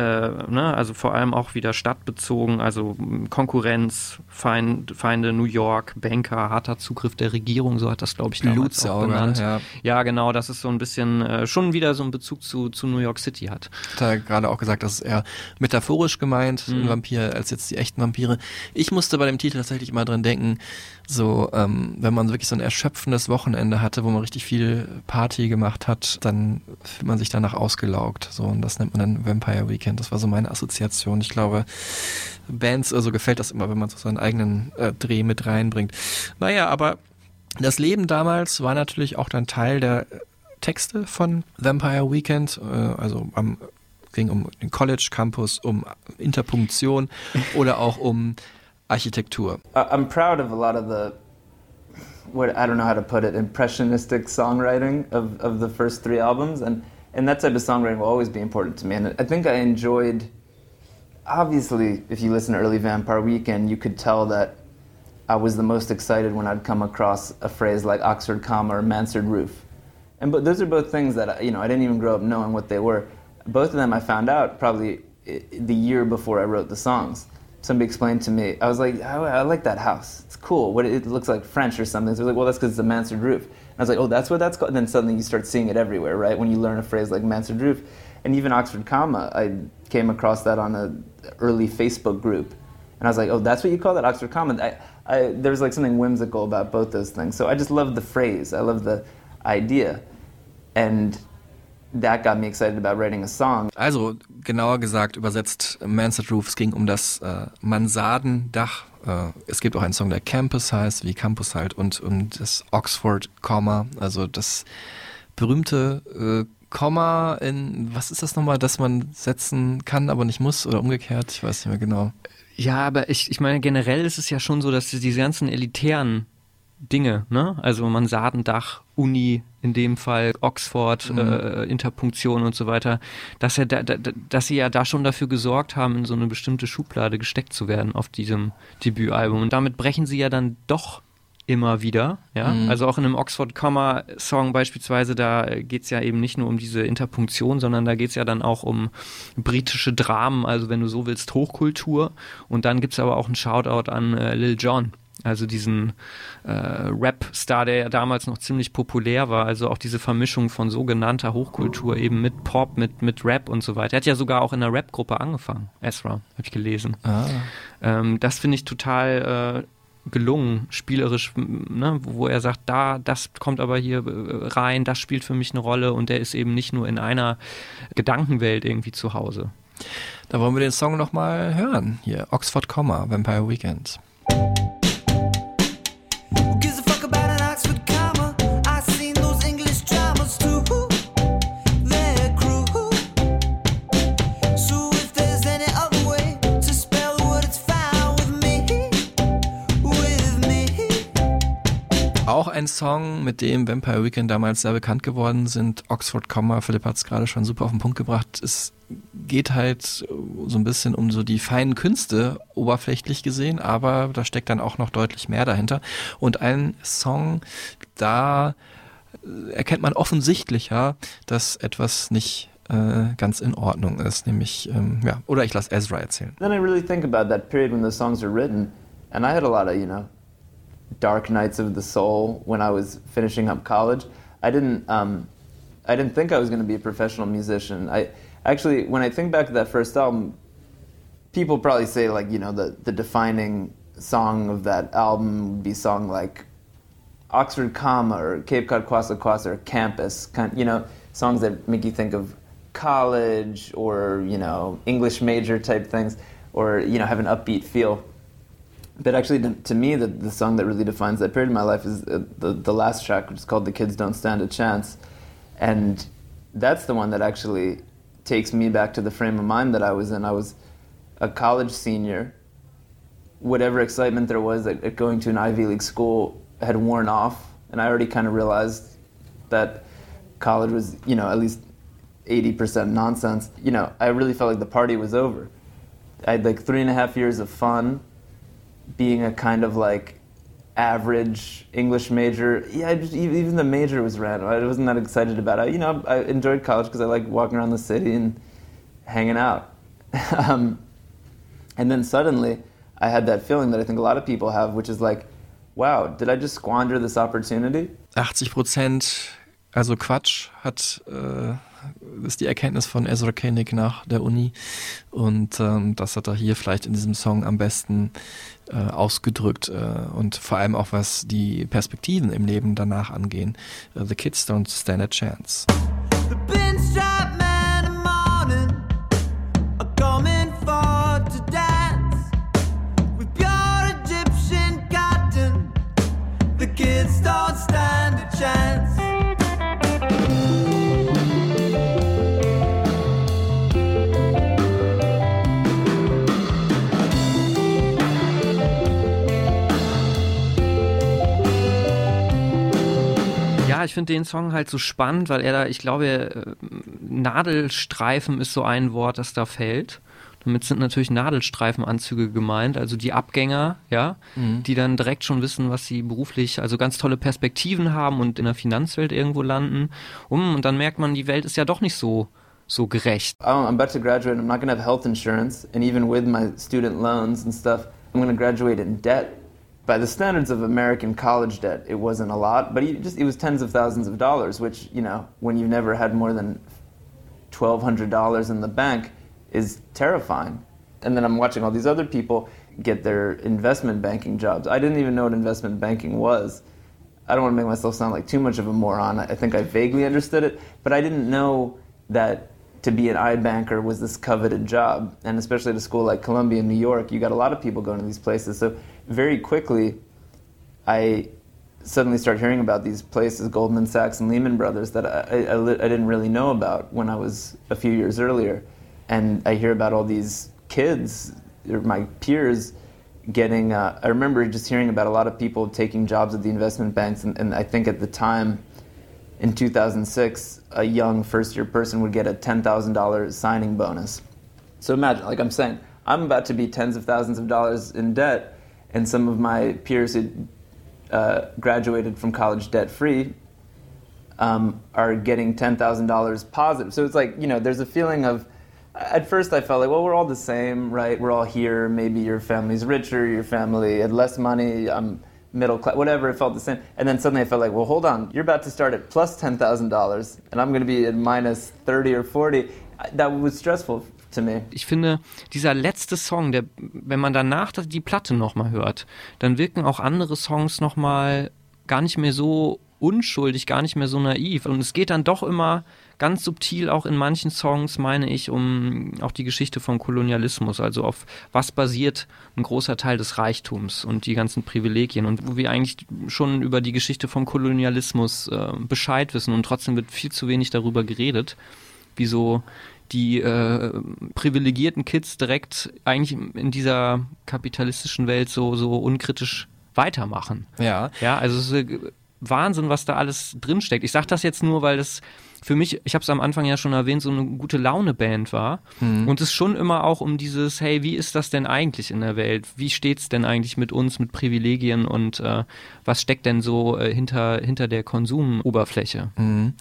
ne? also vor allem auch wieder stadtbezogen, also Konkurrenz, Feind, Feinde New York, Banker, harter Zugriff der Regierung, so hat das glaube ich damals auch genannt. Ja. ja, genau, dass es so ein bisschen äh, schon wieder so einen Bezug zu, zu New York City hat. Hat er gerade auch gesagt, dass es eher metaphorisch gemeint, mhm. ein Vampir, als jetzt die echten Vampire. Ich musste bei dem Titel tatsächlich immer dran denken, so, ähm, wenn man wirklich so ein erschöpfendes Wochenende hatte, wo man richtig viel Party gemacht hat, dann fühlt man sich danach ausgelaugt. So, und das nennt man dann Vampire Weekend. Das war so meine Assoziation. Ich glaube, Bands, also gefällt das immer, wenn man so seinen eigenen äh, Dreh mit reinbringt. Naja, aber das Leben damals war natürlich auch dann Teil der Texte von Vampire Weekend, äh, also am ging um den College Campus, um Interpunktion oder auch um Architektur. I'm proud of a lot of the what I don't know how to put it impressionistic songwriting of, of the first three albums and and that type of songwriting will always be important to me and I think I enjoyed obviously if you listen to early Vampire Weekend you could tell that I was the most excited when I'd come across a phrase like Oxford comma or Mansard roof and but those are both things that you know I didn't even grow up knowing what they were both of them I found out probably eh, the year before I wrote the songs somebody explained to me, I was like, oh, I like that house. It's cool. What it looks like French or something. So they're like, well, that's because it's a mansard roof. I was like, oh, that's what that's called. And then suddenly you start seeing it everywhere, right? When you learn a phrase like mansard roof, and even Oxford comma, I came across that on a early Facebook group, and I was like, oh, that's what you call that Oxford comma. I, I, there was like something whimsical about both those things. So I just love the phrase. I love the idea, and that got me excited about writing a song. Also, genauer gesagt, übersetzt Mansard Roof, es ging um das äh, Mansardendach. Äh, es gibt auch einen Song, der Campus heißt, wie Campus halt, und um das Oxford Komma, also das berühmte äh, Komma in, was ist das nochmal, dass man setzen kann, aber nicht muss oder umgekehrt, ich weiß nicht mehr genau. Ja, aber ich, ich meine, generell ist es ja schon so, dass diese ganzen elitären Dinge, ne? Also Mansardendach, Uni, in dem Fall Oxford, mhm. äh, Interpunktion und so weiter, dass, er da, da, dass sie ja da schon dafür gesorgt haben, in so eine bestimmte Schublade gesteckt zu werden auf diesem Debütalbum. Und damit brechen sie ja dann doch immer wieder, ja. Mhm. Also auch in einem Oxford Comma Song beispielsweise, da geht es ja eben nicht nur um diese Interpunktion, sondern da geht es ja dann auch um britische Dramen, also wenn du so willst, Hochkultur. Und dann gibt es aber auch einen Shoutout an äh, Lil Jon, also diesen äh, Rap-Star, der ja damals noch ziemlich populär war, also auch diese Vermischung von sogenannter Hochkultur eben mit Pop, mit, mit Rap und so weiter. Er hat ja sogar auch in einer Rap-Gruppe angefangen, Ezra, habe ich gelesen. Ah. Ähm, das finde ich total äh, gelungen, spielerisch, ne, wo er sagt, da, das kommt aber hier äh, rein, das spielt für mich eine Rolle und der ist eben nicht nur in einer Gedankenwelt irgendwie zu Hause. Da wollen wir den Song nochmal hören. Hier, Oxford Comma, Vampire Weekend. Ein Song, mit dem Vampire Weekend damals sehr bekannt geworden sind. Oxford Comma, Philipp hat es gerade schon super auf den Punkt gebracht. Es geht halt so ein bisschen um so die feinen Künste, oberflächlich gesehen, aber da steckt dann auch noch deutlich mehr dahinter. Und ein Song, da erkennt man offensichtlicher, dass etwas nicht äh, ganz in Ordnung ist. Nämlich, ähm, ja, oder ich lasse Ezra erzählen. Then I really think about that period when those songs were written, and I had a lot of, you know, dark nights of the soul when I was finishing up college. I didn't, um, I didn't think I was going to be a professional musician. I actually, when I think back to that first album, people probably say like, you know, the the defining song of that album would be song like Oxford Comma or Cape Cod Kwasa Kwasa or Campus, kind, you know, songs that make you think of college or you know English major type things, or you know have an upbeat feel. But actually, to, me, the, the song that really defines that period of my life is uh, the the last track, which is called "The Kids Don't Stand a Chance," and that's the one that actually takes me back to the frame of mind that I was in. I was a college senior. Whatever excitement there was at, at going to an Ivy League school had worn off, and I already kind of realized that college was, you know, at least 80% nonsense. You know, I really felt like the party was over. I had like three and a half years of fun, being a kind of like average English major. Yeah, just, even the major was random. I wasn't that excited about it. You know, I enjoyed college because I like walking around the city and hanging out. um, and then suddenly, I had that feeling that I think a lot of people have, which is like, wow, did I just squander this opportunity? 80 Prozent, also Quatsch, hat äh, ist die Erkenntnis von Ezra Koenig nach der Uni und ähm, das hat er hier vielleicht in diesem Song am besten äh, ausgedrückt äh, und vor allem auch was die Perspektiven im Leben danach angehen. Uh, the kids don't stand a chance. The pinstripe man in morning are coming for to dance with pure Egyptian cotton. The kids don't stand a chance. Ja, ich finde den Song halt so spannend, weil er da, ich glaube, äh, Nadelstreifen ist so ein Wort, das da fällt. Damit sind natürlich Nadelstreifenanzüge gemeint, also die Abgänger, ja, Mhm. die dann direkt schon wissen, was sie beruflich, also ganz tolle Perspektiven haben und in der Finanzwelt irgendwo landen. Um, und dann merkt man, die Welt ist ja doch nicht so, so gerecht. Oh, I'm about to graduate. I'm not going to have health insurance, and even with my student loans and stuff, I'm going to graduate in debt. By the standards of American college debt, it wasn't a lot, but it just it was tens of thousands of dollars, which you know, when you've never had more than twelve hundred dollars in the bank, is terrifying. And then I'm watching all these other people get their investment banking jobs. I didn't even know what investment banking was. I don't want to make myself sound like too much of a moron. I think I vaguely understood it, but I didn't know that to be an iBanker was this coveted job. And especially at a school like Columbia in New York, you got a lot of people going to these places. So very quickly, I suddenly start hearing about these places, Goldman Sachs and Lehman Brothers, that I, I, I didn't really know about when I was a few years earlier. And I hear about all these kids, or my peers, getting. Uh, I remember just hearing about a lot of people taking jobs at the investment banks, and, and I think at the time, in 2006, a young first year person would get a $10,000 signing bonus. So imagine, like I'm saying, I'm about to be tens of thousands of dollars in debt, and some of my peers who uh, graduated from college debt free um, are getting $10,000 positive. So it's like, you know, there's a feeling of, at first I felt like, well, we're all the same, right? We're all here. Maybe your family's richer, your family had less money, I'm middle class, whatever. It felt the same. And then suddenly I felt like, well, hold on, you're about to start at plus $10,000 and I'm going to be at minus 30 or 40. That was stressful to me. Ich finde, dieser letzte Song, der, wenn man danach die Platte nochmal hört, dann wirken auch andere Songs nochmal gar nicht mehr so unschuldig, gar nicht mehr so naiv. Und es geht dann doch immer ganz subtil auch in manchen Songs, meine ich, um auch die Geschichte vom Kolonialismus, also auf was basiert ein großer Teil des Reichtums und die ganzen Privilegien und wo wir eigentlich schon über die Geschichte vom Kolonialismus äh, Bescheid wissen und trotzdem wird viel zu wenig darüber geredet, wieso die äh, privilegierten Kids direkt eigentlich in dieser kapitalistischen Welt so, so unkritisch weitermachen. Ja. Ja, also es ist äh, Wahnsinn, was da alles drinsteckt. Ich sage das jetzt nur, weil das für mich, ich habe es am Anfang ja schon erwähnt, so eine gute Laune-Band war. Mhm. Und es schon immer auch um dieses, hey, wie ist das denn eigentlich in der Welt? Wie steht's denn eigentlich mit uns, mit Privilegien und äh, was steckt denn so äh, hinter, hinter der Konsumoberfläche? Mhm.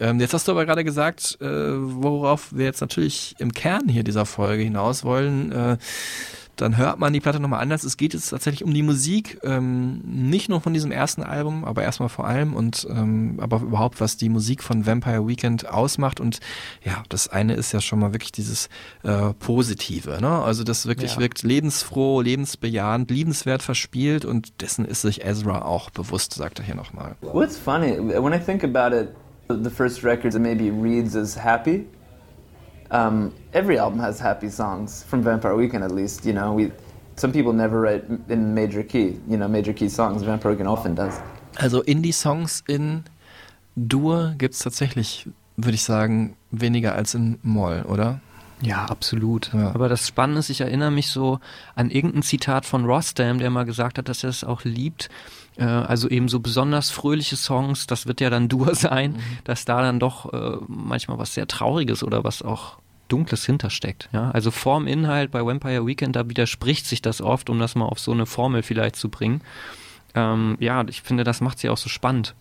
Ähm, jetzt hast du aber gerade gesagt, äh, worauf wir jetzt natürlich im Kern hier dieser Folge hinaus wollen. Äh, dann hört man die Platte nochmal anders. Es geht jetzt tatsächlich um die Musik, ähm, nicht nur von diesem ersten Album, aber erstmal vor allem und ähm, aber überhaupt, was die Musik von Vampire Weekend ausmacht. Und ja, das eine ist ja schon mal wirklich dieses äh, Positive, ne? Also das wirklich Ja. wirkt lebensfroh, lebensbejahend, liebenswert verspielt und dessen ist sich Ezra auch bewusst, sagt er hier nochmal. What's funny, when I think about it, the first record that maybe reads as happy. Um, every album has happy songs, from Vampire Weekend at least. You know, we some people never write in major key, you know, major key songs. Vampire Weekend often does. Also Indie-Songs in Dur gibt's tatsächlich, würde ich sagen, weniger als in Moll, oder? Ja, absolut. Ja. Aber das Spannende ist, ich erinnere mich so an irgendein Zitat von Rostam, der mal gesagt hat, dass er es auch liebt. Äh, Also eben so besonders fröhliche Songs, das wird ja dann Dur sein, dass da dann doch äh, manchmal was sehr Trauriges oder was auch Dunkles hintersteckt. Ja? Also vorm Inhalt bei Vampire Weekend, da widerspricht sich das oft, um das mal auf so eine Formel vielleicht zu bringen. Ähm, ja, ich finde, das macht sie auch so spannend.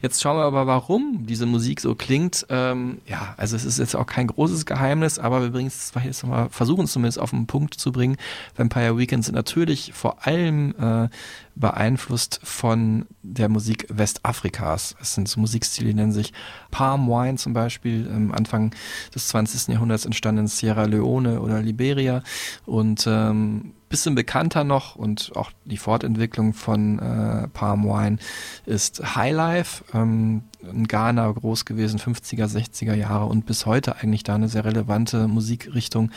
Jetzt schauen wir aber, warum diese Musik so klingt. Ähm, ja, also es ist jetzt auch kein großes Geheimnis, aber wir bringen es jetzt nochmal, versuchen es zumindest auf den Punkt zu bringen. Vampire Weekend sind natürlich vor allem äh, beeinflusst von der Musik Westafrikas. Es sind so Musikstile, die nennen sich Palm Wine zum Beispiel, ähm, Anfang des 20. Jahrhunderts entstanden in Sierra Leone oder Liberia und ähm, bisschen bekannter noch und auch die Fortentwicklung von äh, Palm Wine ist Highlife, ähm, in Ghana groß gewesen, 50er, 60er Jahre und bis heute eigentlich da eine sehr relevante Musikrichtung.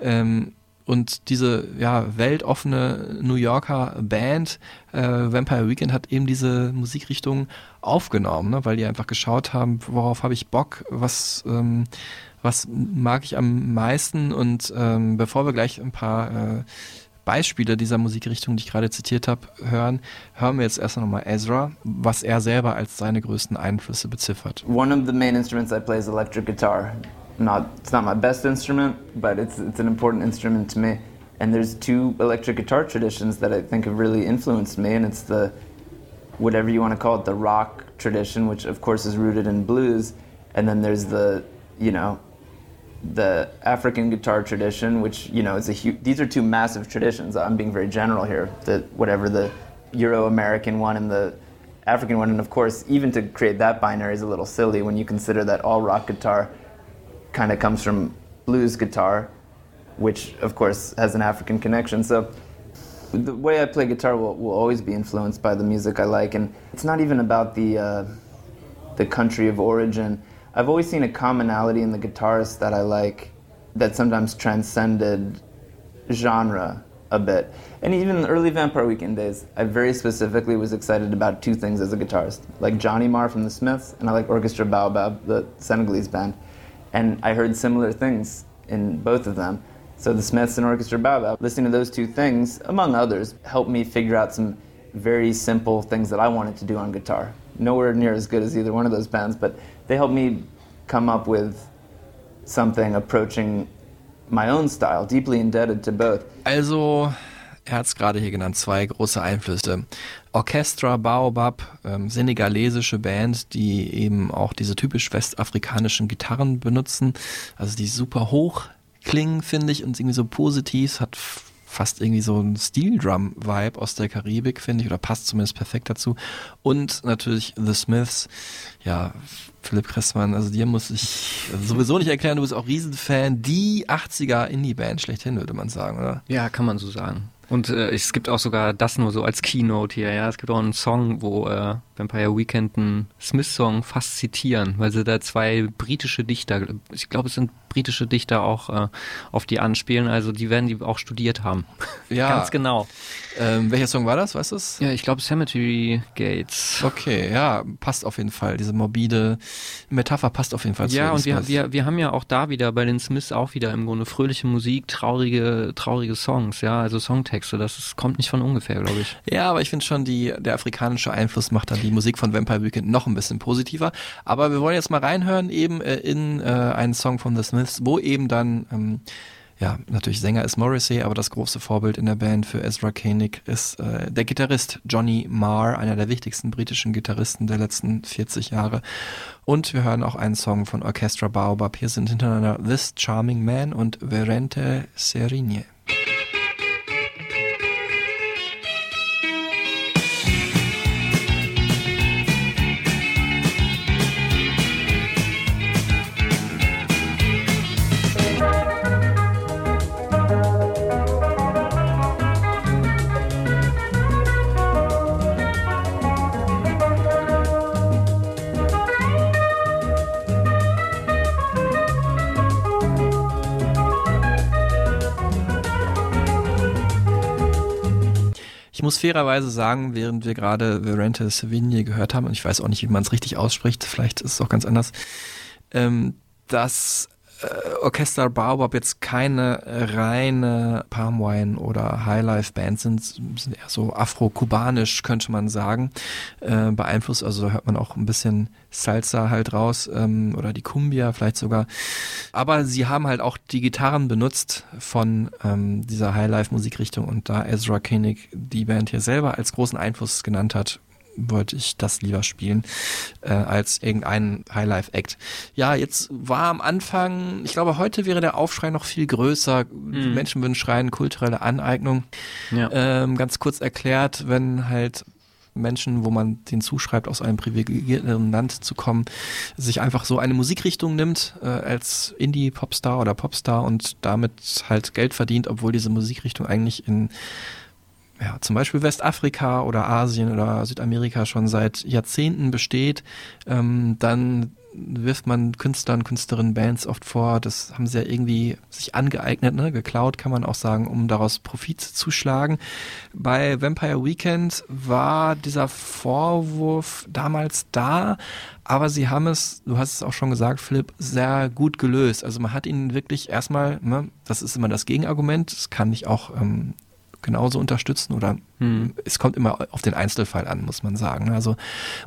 Ähm, und diese ja, weltoffene New Yorker Band äh, Vampire Weekend hat eben diese Musikrichtung aufgenommen, ne? weil die einfach geschaut haben, worauf habe ich Bock, was ähm, was mag ich am meisten und ähm, bevor wir gleich ein paar äh, Beispiele dieser Musikrichtung, die ich gerade zitiert habe, hören, hören wir jetzt erst nochmal Ezra, was er selber als seine größten Einflüsse beziffert. One of the main instruments I play is electric guitar. Not, it's not my best instrument, but it's, it's an important instrument to me. And there's two electric guitar traditions that I think have really influenced me, and it's the whatever you want to call it, the rock tradition, which of course is rooted in blues, and then there's the, you know, the African guitar tradition, which you know is a huge. These are two massive traditions. I'm being very general here. That whatever the Euro-American one and the African one, and of course, even to create that binary is a little silly when you consider that all rock guitar kind of comes from blues guitar, which of course has an African connection. So the way I play guitar will, will always be influenced by the music I like, and it's not even about the uh, the country of origin. I've always seen a commonality in the guitarists that I like that sometimes transcended genre a bit. And even in the early Vampire Weekend days, I very specifically was excited about two things as a guitarist, like Johnny Marr from the Smiths, and I like Orchestra Baobab, the Senegalese band. And I heard similar things in both of them. So the Smiths and Orchestra Baobab, listening to those two things, among others, helped me figure out some very simple things that I wanted to do on guitar. Nowhere near as good as either one of those bands, but they helped me come up with something approaching my own style, deeply indebted to both. Also, er hat gerade hier genannt, zwei große Einflüsse. Orchestra Baobab, ähm, senegalesische Band, die eben auch diese typisch westafrikanischen Gitarren benutzen, also die super hoch klingen, finde ich, und irgendwie so positiv, hat fast irgendwie so ein Steel Drum Vibe aus der Karibik, finde ich, oder passt zumindest perfekt dazu. Und natürlich The Smiths, ja, Philipp Kressmann, also dir muss ich sowieso nicht erklären, du bist auch Riesenfan, die 80er Indie-Band schlechthin, würde man sagen, oder? Ja, kann man so sagen. Und äh, es gibt auch sogar das nur so als Keynote hier, ja. Es gibt auch einen Song, wo äh, Vampire Weekend einen Smith-Song fast zitieren, weil sie da zwei britische Dichter, ich glaube, es sind britische Dichter auch äh, auf die anspielen, also die werden die auch studiert haben. Ja. Ganz genau. Ähm, welcher Song war das, weißt du es? Ja, ich glaube Cemetery Gates. Okay, ja, passt auf jeden Fall. Diese morbide Metapher passt auf jeden Fall zu Ja, und wir, wir, wir haben ja auch da wieder bei den Smiths auch wieder im Grunde fröhliche Musik, traurige, traurige Songs, ja, also Songtexte, das ist, kommt nicht von ungefähr, glaube ich. Ja, aber ich finde schon, die, der afrikanische Einfluss macht dann die Musik von Vampire Weekend noch ein bisschen positiver. Aber wir wollen jetzt mal reinhören eben äh, in äh, einen Song von The Smiths, wo eben dann ähm, ja, natürlich Sänger ist Morrissey, aber das große Vorbild in der Band für Ezra Koenig ist äh, der Gitarrist Johnny Marr, einer der wichtigsten britischen Gitarristen der letzten 40 Jahre. Und wir hören auch einen Song von Orchestra Baobab. Hier sind hintereinander This Charming Man und Verente Serigne. Muss fairerweise sagen, während wir gerade Verente Savigne gehört haben, und ich weiß auch nicht, wie man es richtig ausspricht, vielleicht ist es auch ganz anders, ähm, dass Orchester Baobab jetzt keine reine Palmwine oder Highlife Band sind, sind eher so afro-kubanisch, könnte man sagen, äh, beeinflusst. Also da hört man auch ein bisschen Salsa halt raus ähm, oder die Cumbia vielleicht sogar. Aber sie haben halt auch die Gitarren benutzt von ähm, dieser Highlife-Musikrichtung und da Ezra Koenig die Band hier selber als großen Einfluss genannt hat, wollte ich das lieber spielen äh, als irgendein Highlife-Act. Ja, jetzt war am Anfang, ich glaube, heute wäre der Aufschrei noch viel größer. Die Menschen würden schreien, kulturelle Aneignung. Ja. Ähm, ganz kurz erklärt, wenn halt Menschen, wo man den zuschreibt, aus einem privilegierten Land zu kommen, sich einfach so eine Musikrichtung nimmt äh, als Indie-Popstar oder Popstar und damit halt Geld verdient, obwohl diese Musikrichtung eigentlich in ja, zum Beispiel Westafrika oder Asien oder Südamerika schon seit Jahrzehnten besteht, ähm, dann wirft man Künstlern, Künstlerinnen, Bands oft vor, das haben sie ja irgendwie sich angeeignet, ne? geklaut kann man auch sagen, um daraus Profit zu schlagen. Bei Vampire Weekend war dieser Vorwurf damals da, aber sie haben es, du hast es auch schon gesagt, Philipp, sehr gut gelöst. Also man hat ihnen wirklich erstmal, ne, das ist immer das Gegenargument, das kann ich auch ähm, genauso unterstützen oder Hm. es kommt immer auf den Einzelfall an, muss man sagen. Also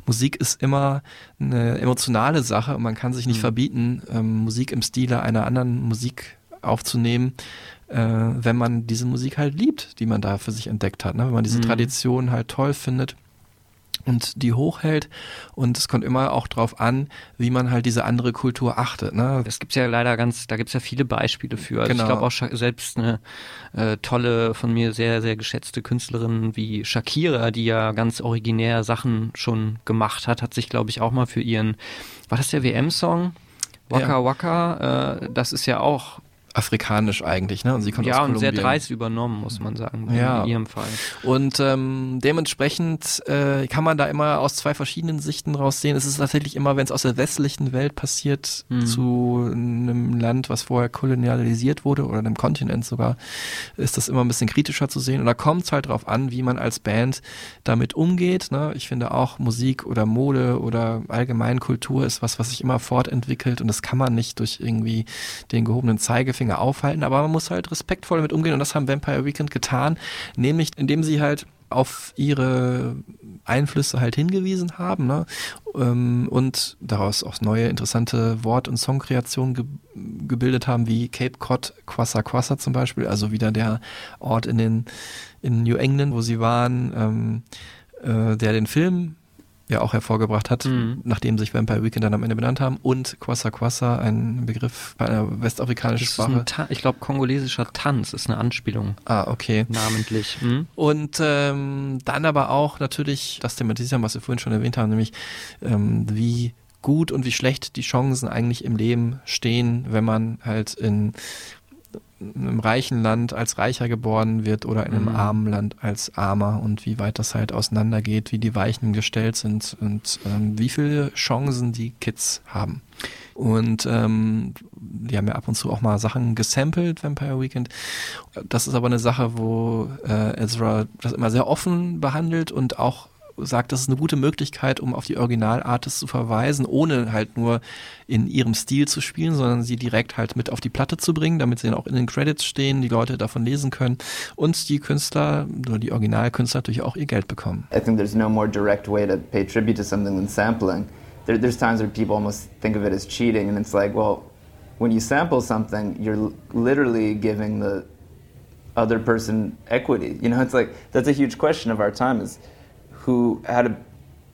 Musik ist immer eine emotionale Sache und man kann sich nicht Mhm. verbieten, ähm, Musik im Stile einer anderen Musik aufzunehmen, äh, wenn man diese Musik halt liebt, die man da für sich entdeckt hat. Ne? Wenn man diese Mhm. Tradition halt toll findet und die hochhält. Und es kommt immer auch drauf an, wie man halt diese andere Kultur achtet. Ne? Das gibt's ja leider ganz, da gibt's ja viele Beispiele für. Also Genau. ich glaube auch selbst eine äh, tolle, von mir sehr, sehr geschätzte Künstlerin wie Shakira, die ja ganz originär Sachen schon gemacht hat, hat sich, glaube ich, auch mal für ihren, war das der WM-Song? Waka Ja. Waka, äh, das ist ja auch Afrikanisch eigentlich, ne? Und sie kommt ja aus und sehr Kolumbien. dreist übernommen, muss man sagen, Ja. in ihrem Fall. Und ähm, dementsprechend äh, kann man da immer aus zwei verschiedenen Sichten raussehen. Es ist tatsächlich immer, wenn es aus der westlichen Welt passiert, Mhm. zu einem Land, was vorher kolonialisiert wurde oder einem Kontinent sogar, ist das immer ein bisschen kritischer zu sehen. Und da kommt es halt drauf an, wie man als Band damit umgeht. Ne? Ich finde auch Musik oder Mode oder allgemein Kultur ist was, was sich immer fortentwickelt und das kann man nicht durch irgendwie den gehobenen Zeigefinger aufhalten, aber man muss halt respektvoll damit umgehen und das haben Vampire Weekend getan, nämlich indem sie halt auf ihre Einflüsse halt hingewiesen haben ne? ähm, und daraus auch neue interessante Wort- und Songkreationen ge gebildet haben, wie Cape Cod Quassa Quassa zum Beispiel, also wieder der Ort in den in New England, wo sie waren, ähm, äh, der den Film ja auch hervorgebracht hat, Mhm. nachdem sich Vampire Weekend dann am Ende benannt haben und Quassa Quassa, ein Begriff bei einer westafrikanischen Sprache. ein ich glaube, kongolesischer Tanz ist eine Anspielung, Ah, okay. namentlich. Hm? Und ähm, dann aber auch natürlich das thematisieren, was wir vorhin schon erwähnt haben, nämlich ähm, wie gut und wie schlecht die Chancen eigentlich im Leben stehen, wenn man halt in einem reichen Land als reicher geboren wird oder in einem Mhm. armen Land als armer und wie weit das halt auseinandergeht, wie die Weichen gestellt sind und ähm, wie viele Chancen die Kids haben. Und ähm, die haben ja ab und zu auch mal Sachen gesampelt, Vampire Weekend. Das ist aber eine Sache, wo äh, Ezra das immer sehr offen behandelt und auch sagt, das ist eine gute Möglichkeit, um auf die Originalartists zu verweisen, ohne halt nur in ihrem Stil zu spielen, sondern sie direkt halt mit auf die Platte zu bringen, damit sie dann auch in den Credits stehen, die Leute davon lesen können und die Künstler oder die Originalkünstler natürlich auch ihr Geld bekommen. I think there's no more direct way to pay tribute to something than sampling. There, there's times where people almost think of it as cheating, and it's like, well, when you sample something, you're literally giving the other person equity. You know, it's like that's a huge question of our time is who had a,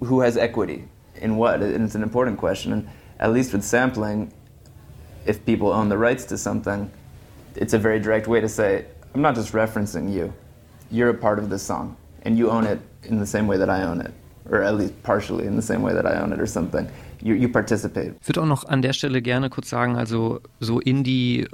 who has equity in what, and it's an important question. And at least with sampling, if people own the rights to something, it's a very direct way to say, I'm not just referencing you. You're a part of this song, and you own it in the same way that I own it, or at least partially in the same way that I own it, or something. You, you participate. Ich würde auch noch an der Stelle gerne kurz sagen, also so Indie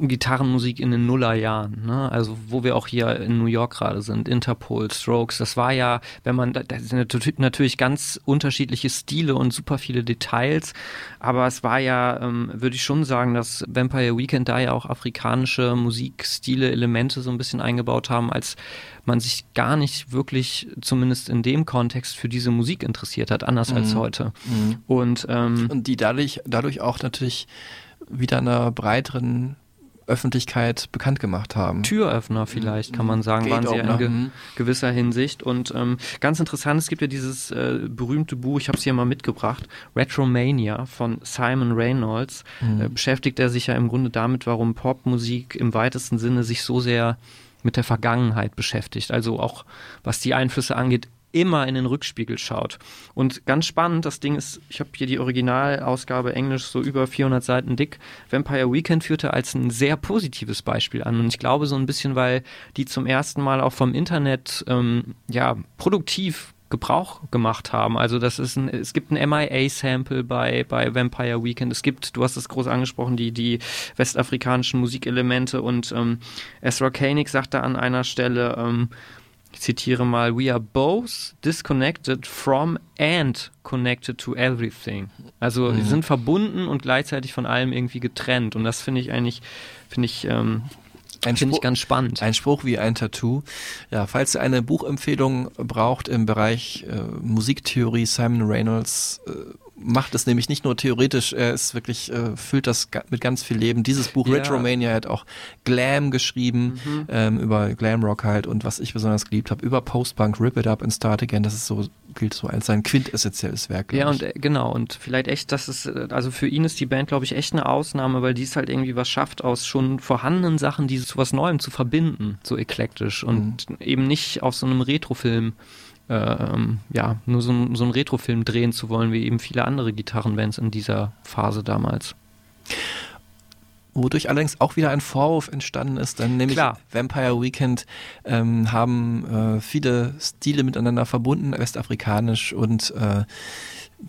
Gitarrenmusik in den Nullerjahren, ne? also wo wir auch hier in New York gerade sind, Interpol, Strokes, das war ja, wenn man, das sind natürlich ganz unterschiedliche Stile und super viele Details, aber es war ja, ähm, würde ich schon sagen, dass Vampire Weekend da ja auch afrikanische Musikstile, Elemente so ein bisschen eingebaut haben, als man sich gar nicht wirklich, zumindest in dem Kontext, für diese Musik interessiert hat, anders als Mhm. heute. Mhm. Und, ähm, Und die dadurch, dadurch auch natürlich wieder einer breiteren Öffentlichkeit bekannt gemacht haben. Türöffner vielleicht, kann man sagen, waren sie ja in ge mhm. gewisser Hinsicht. Und ähm, ganz interessant, es gibt ja dieses äh, berühmte Buch, ich habe es hier mal mitgebracht, Retromania von Simon Reynolds. Mhm. Äh, beschäftigt er sich ja im Grunde damit, warum Popmusik im weitesten Sinne sich so sehr mit der Vergangenheit beschäftigt. Also auch was die Einflüsse angeht, immer in den Rückspiegel schaut. Und ganz spannend, das Ding ist, ich habe hier die Originalausgabe Englisch so über 400 Seiten dick. Vampire Weekend führte als ein sehr positives Beispiel an. Und ich glaube so ein bisschen, weil die zum ersten Mal auch vom Internet ähm, ja produktiv Gebrauch gemacht haben. Also das ist ein, es gibt ein MIA-Sample bei, bei Vampire Weekend. Es gibt, du hast es groß angesprochen, die, die westafrikanischen Musikelemente und ähm, Ezra Koenig sagt da an einer Stelle, ähm, ich zitiere mal, we are both disconnected from and connected to everything. Also Mhm. wir sind verbunden und gleichzeitig von allem irgendwie getrennt. Und das finde ich eigentlich, finde ich, ähm, finde ich ganz spannend. Ein Spruch wie ein Tattoo. Ja, falls ihr eine Buchempfehlung braucht im Bereich äh, Musiktheorie, Simon Reynolds äh, macht es nämlich nicht nur theoretisch, er ist wirklich, äh, füllt das mit ganz viel Leben. Dieses Buch Ja. Retromania hat auch Glam geschrieben, Mhm. ähm, über Glamrock halt und was ich besonders geliebt habe, über Postpunk, Rip It Up and Start Again, das ist so, gilt so als sein quintessentielles Werk. Ja, ich. und äh, genau, und vielleicht echt, das ist, äh, also für ihn ist die Band, glaube ich, echt eine Ausnahme, weil die es halt irgendwie was schafft, aus schon vorhandenen Sachen, die zu was Neuem zu verbinden, so eklektisch und eben nicht auf so einem Retrofilm, ähm, ja, nur so, so einen Retrofilm drehen zu wollen, wie eben viele andere Gitarrenbands in dieser Phase damals. Wodurch allerdings auch wieder ein Vorwurf entstanden ist, dann nämlich Klar. Vampire Weekend ähm, haben äh, viele Stile miteinander verbunden, westafrikanisch und äh,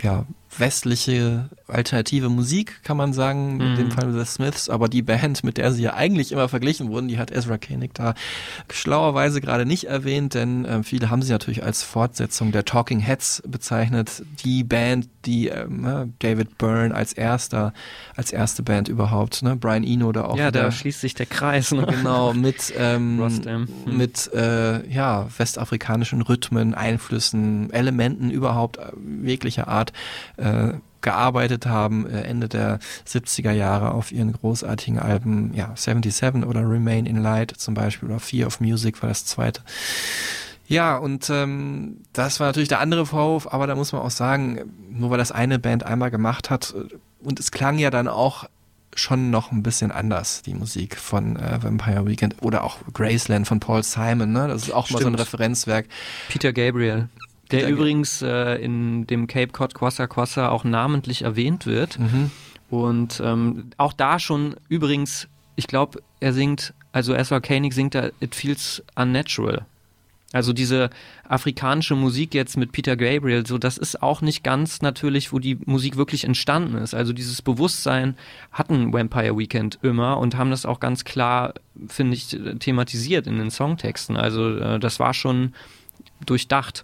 ja, westliche alternative Musik, kann man sagen, in Mhm. dem Fall The Smiths, aber die Band, mit der sie ja eigentlich immer verglichen wurden, die hat Ezra Koenig da schlauerweise gerade nicht erwähnt, denn äh, viele haben sie natürlich als Fortsetzung der Talking Heads bezeichnet, die Band, die ne, David Byrne als erster, als erste Band überhaupt, ne, Brian Eno da auch ja, da schließt sich der Kreis. Ne? Genau, mit, ähm. Hm. mit äh, ja, westafrikanischen Rhythmen, Einflüssen, Elementen überhaupt äh, jeglicher Art äh, gearbeitet haben, äh, Ende der 70er Jahre auf ihren großartigen Alben, ja, 77 oder Remain in Light zum Beispiel oder Fear of Music war das zweite. Ja, und ähm, das war natürlich der andere Vorwurf, aber da muss man auch sagen, nur weil das eine Band einmal gemacht hat, äh, und es klang ja dann auch schon noch ein bisschen anders, die Musik von äh, Vampire Weekend oder auch Graceland von Paul Simon, ne? Das ist auch mal so ein Stimmt. Referenzwerk. Peter Gabriel. Der übrigens äh, in dem Cape Cod Quassa Quassa auch namentlich erwähnt wird. Mhm. Und ähm, auch da schon übrigens, ich glaube, er singt, also Ezra Koenig singt da It Feels Unnatural. Also diese afrikanische Musik jetzt mit Peter Gabriel, so das ist auch nicht ganz natürlich, wo die Musik wirklich entstanden ist. Also dieses Bewusstsein hatten Vampire Weekend immer und haben das auch ganz klar, finde ich, thematisiert in den Songtexten. Also äh, das war schon durchdacht.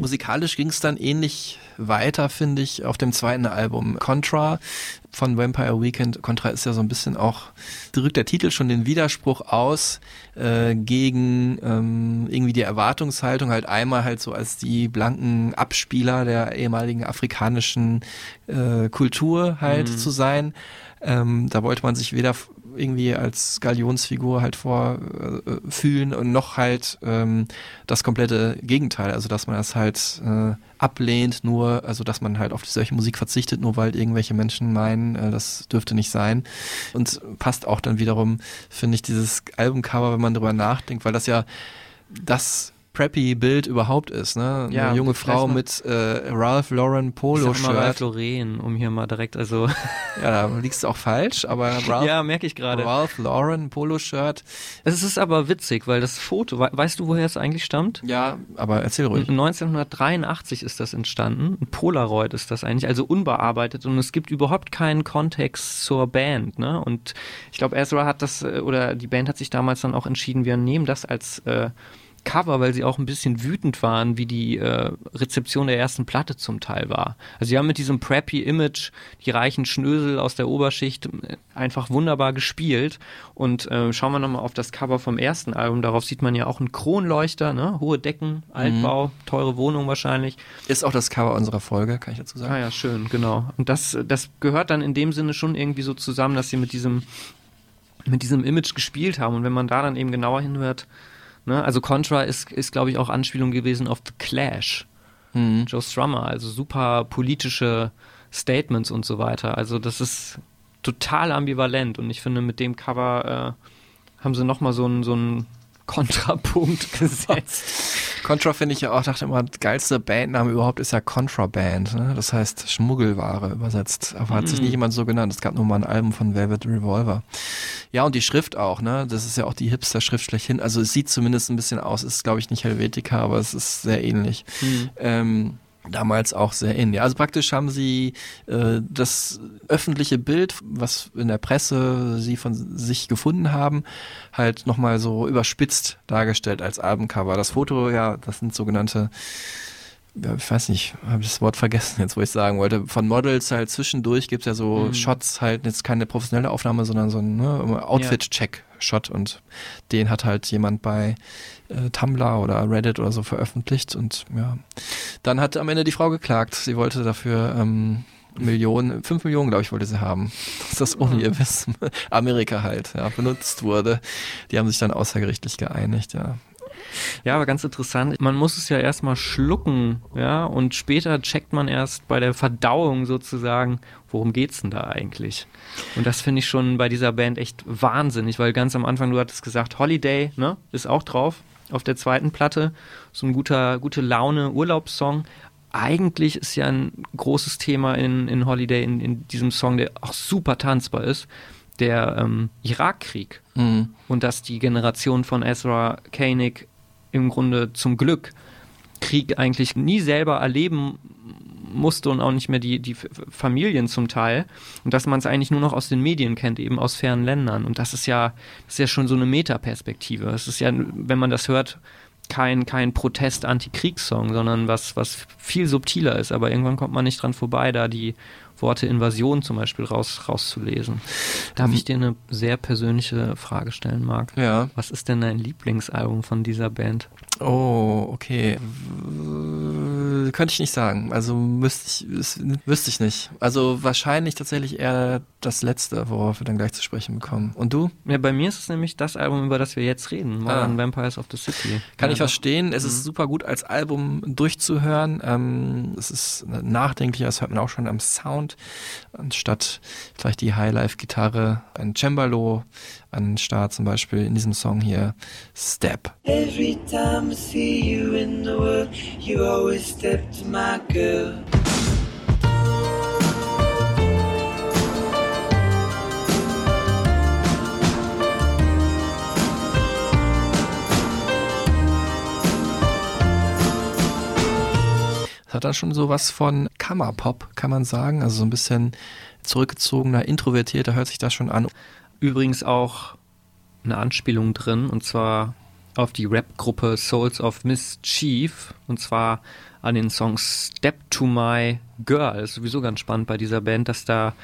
Musikalisch ging es dann ähnlich weiter, finde ich, auf dem zweiten Album. Contra von Vampire Weekend. Contra ist ja so ein bisschen auch, drückt der Titel schon den Widerspruch aus äh, gegen ähm, irgendwie die Erwartungshaltung, halt einmal halt so als die blanken Abspieler der ehemaligen afrikanischen äh, Kultur halt Mhm. zu sein. Ähm, da wollte man sich weder irgendwie als Galionsfigur halt vorfühlen und noch halt ähm, das komplette Gegenteil, also dass man das halt äh, ablehnt, nur, also dass man halt auf solche Musik verzichtet, nur weil irgendwelche Menschen meinen, äh, das dürfte nicht sein. Und passt auch dann wiederum, finde ich, dieses Albumcover, wenn man drüber nachdenkt, weil das ja das preppy Bild überhaupt ist, ne? Ja, Eine junge Frau mit äh, Ralph Lauren Ich Polo sag mal Ralph Shirt. Lauren, um hier mal direkt, also Ja, da liegst du auch falsch, aber Ralph, ja, merke ich gerade. Ralph Lauren Polo Shirt. Es ist aber witzig, weil das Foto, we weißt du, woher es eigentlich stammt? Ja, aber erzähl ruhig. 1983 ist das entstanden. Ein Polaroid ist das eigentlich, also unbearbeitet und es gibt überhaupt keinen Kontext zur Band. Ne? Und ich glaube, Ezra hat das, äh, oder die Band hat sich damals dann auch entschieden, wir nehmen das als äh, Cover, weil sie auch ein bisschen wütend waren, wie die äh, Rezeption der ersten Platte zum Teil war. Also sie haben mit diesem preppy Image die reichen Schnösel aus der Oberschicht äh, einfach wunderbar gespielt. Und äh, schauen wir nochmal auf das Cover vom ersten Album. Darauf sieht man ja auch einen Kronleuchter, ne? hohe Decken, Altbau, teure Wohnung wahrscheinlich. Ist auch das Cover unserer Folge, kann ich dazu sagen. Ah ja, schön, genau. Und das, das gehört dann in dem Sinne schon irgendwie so zusammen, dass sie mit diesem, mit diesem Image gespielt haben. Und wenn man da dann eben genauer hinhört, ne, also Contra ist, ist glaube ich, auch Anspielung gewesen auf The Clash. Mhm. Joe Strummer, also super politische Statements und so weiter. Also das ist total ambivalent und ich finde, mit dem Cover äh, haben sie nochmal so einen so einen Kontrapunkt gesetzt. Contra finde ich ja auch, dachte immer, geilste Bandname überhaupt ist ja Contraband. Ne? Das heißt Schmuggelware übersetzt. Aber hat sich Mhm. nie jemand so genannt. Es gab nur mal ein Album von Velvet Revolver. Ja, und die Schrift auch, ne? Das ist ja auch die Hipster-Schrift schlechthin. Also es sieht zumindest ein bisschen aus, ist glaube ich nicht Helvetica, aber es ist sehr ähnlich. Mhm. Ähm, damals auch sehr ähnlich. Also praktisch haben sie äh, das öffentliche Bild, was in der Presse sie von sich gefunden haben, halt nochmal so überspitzt dargestellt als Albumcover. Das Foto, ja, das sind sogenannte ja, ich weiß nicht, habe ich das Wort vergessen jetzt, wo ich sagen wollte. Von Models halt zwischendurch gibt's ja so Mhm. Shots, halt jetzt keine professionelle Aufnahme, sondern so ein ne, Outfit-Check-Shot und den hat halt jemand bei äh, Tumblr oder Reddit oder so veröffentlicht und ja, dann hat am Ende die Frau geklagt. Sie wollte dafür ähm, Millionen, fünf Millionen, glaube ich, wollte sie haben, dass das ohne ihr Wissen Amerika halt ja, benutzt wurde. Die haben sich dann außergerichtlich geeinigt, ja. Ja, aber ganz interessant. Man muss es ja erstmal schlucken, ja, und später checkt man erst bei der Verdauung sozusagen, worum geht's denn da eigentlich? Und das finde ich schon bei dieser Band echt wahnsinnig, weil ganz am Anfang, du hattest gesagt, Holiday, ne, ist auch drauf auf der zweiten Platte. So ein guter, gute Laune Urlaubssong. Eigentlich ist ja ein großes Thema in, in Holiday, in, in diesem Song, der auch super tanzbar ist, der ähm, Irakkrieg Mhm. und dass die Generation von Ezra Koenig im Grunde zum Glück Krieg eigentlich nie selber erleben musste und auch nicht mehr die, die Familien zum Teil. Und dass man es eigentlich nur noch aus den Medien kennt, eben aus fernen Ländern. Und das ist ja, das ist ja schon so eine Metaperspektive. Es ist ja, wenn man das hört, kein, kein Protest-Anti-Kriegssong, sondern was, was viel subtiler ist, aber irgendwann kommt man nicht dran vorbei, da die Worte Invasion zum Beispiel raus, rauszulesen. Darf ich dir eine sehr persönliche Frage stellen, Marc? Ja. Was ist denn dein Lieblingsalbum von dieser Band? Oh, okay. W- Könnte ich nicht sagen. Also müsste ich, es- wüsste ich nicht. Also wahrscheinlich tatsächlich eher das letzte, worauf wir dann gleich zu sprechen bekommen. Und du? Ja, bei mir ist es nämlich das Album, über das wir jetzt reden, Modern Ah. Vampires of the City. Kann ja, ich verstehen. Es ist super gut als Album durchzuhören. Ähm, es ist nachdenklicher, das hört man auch schon am Sound. Anstatt vielleicht die Highlife-Gitarre, ein Cembalo an den Start zum Beispiel in diesem Song hier. Step. Every time I see you in the world, you always step to my girl. Es hat dann schon sowas von Kammerpop, kann man sagen. Also so ein bisschen zurückgezogener, introvertierter hört sich das schon an. Übrigens auch eine Anspielung drin, und zwar auf die Rap-Gruppe Souls of Mischief und zwar an den Song Step to My Girl. Ist sowieso ganz spannend bei dieser Band, dass da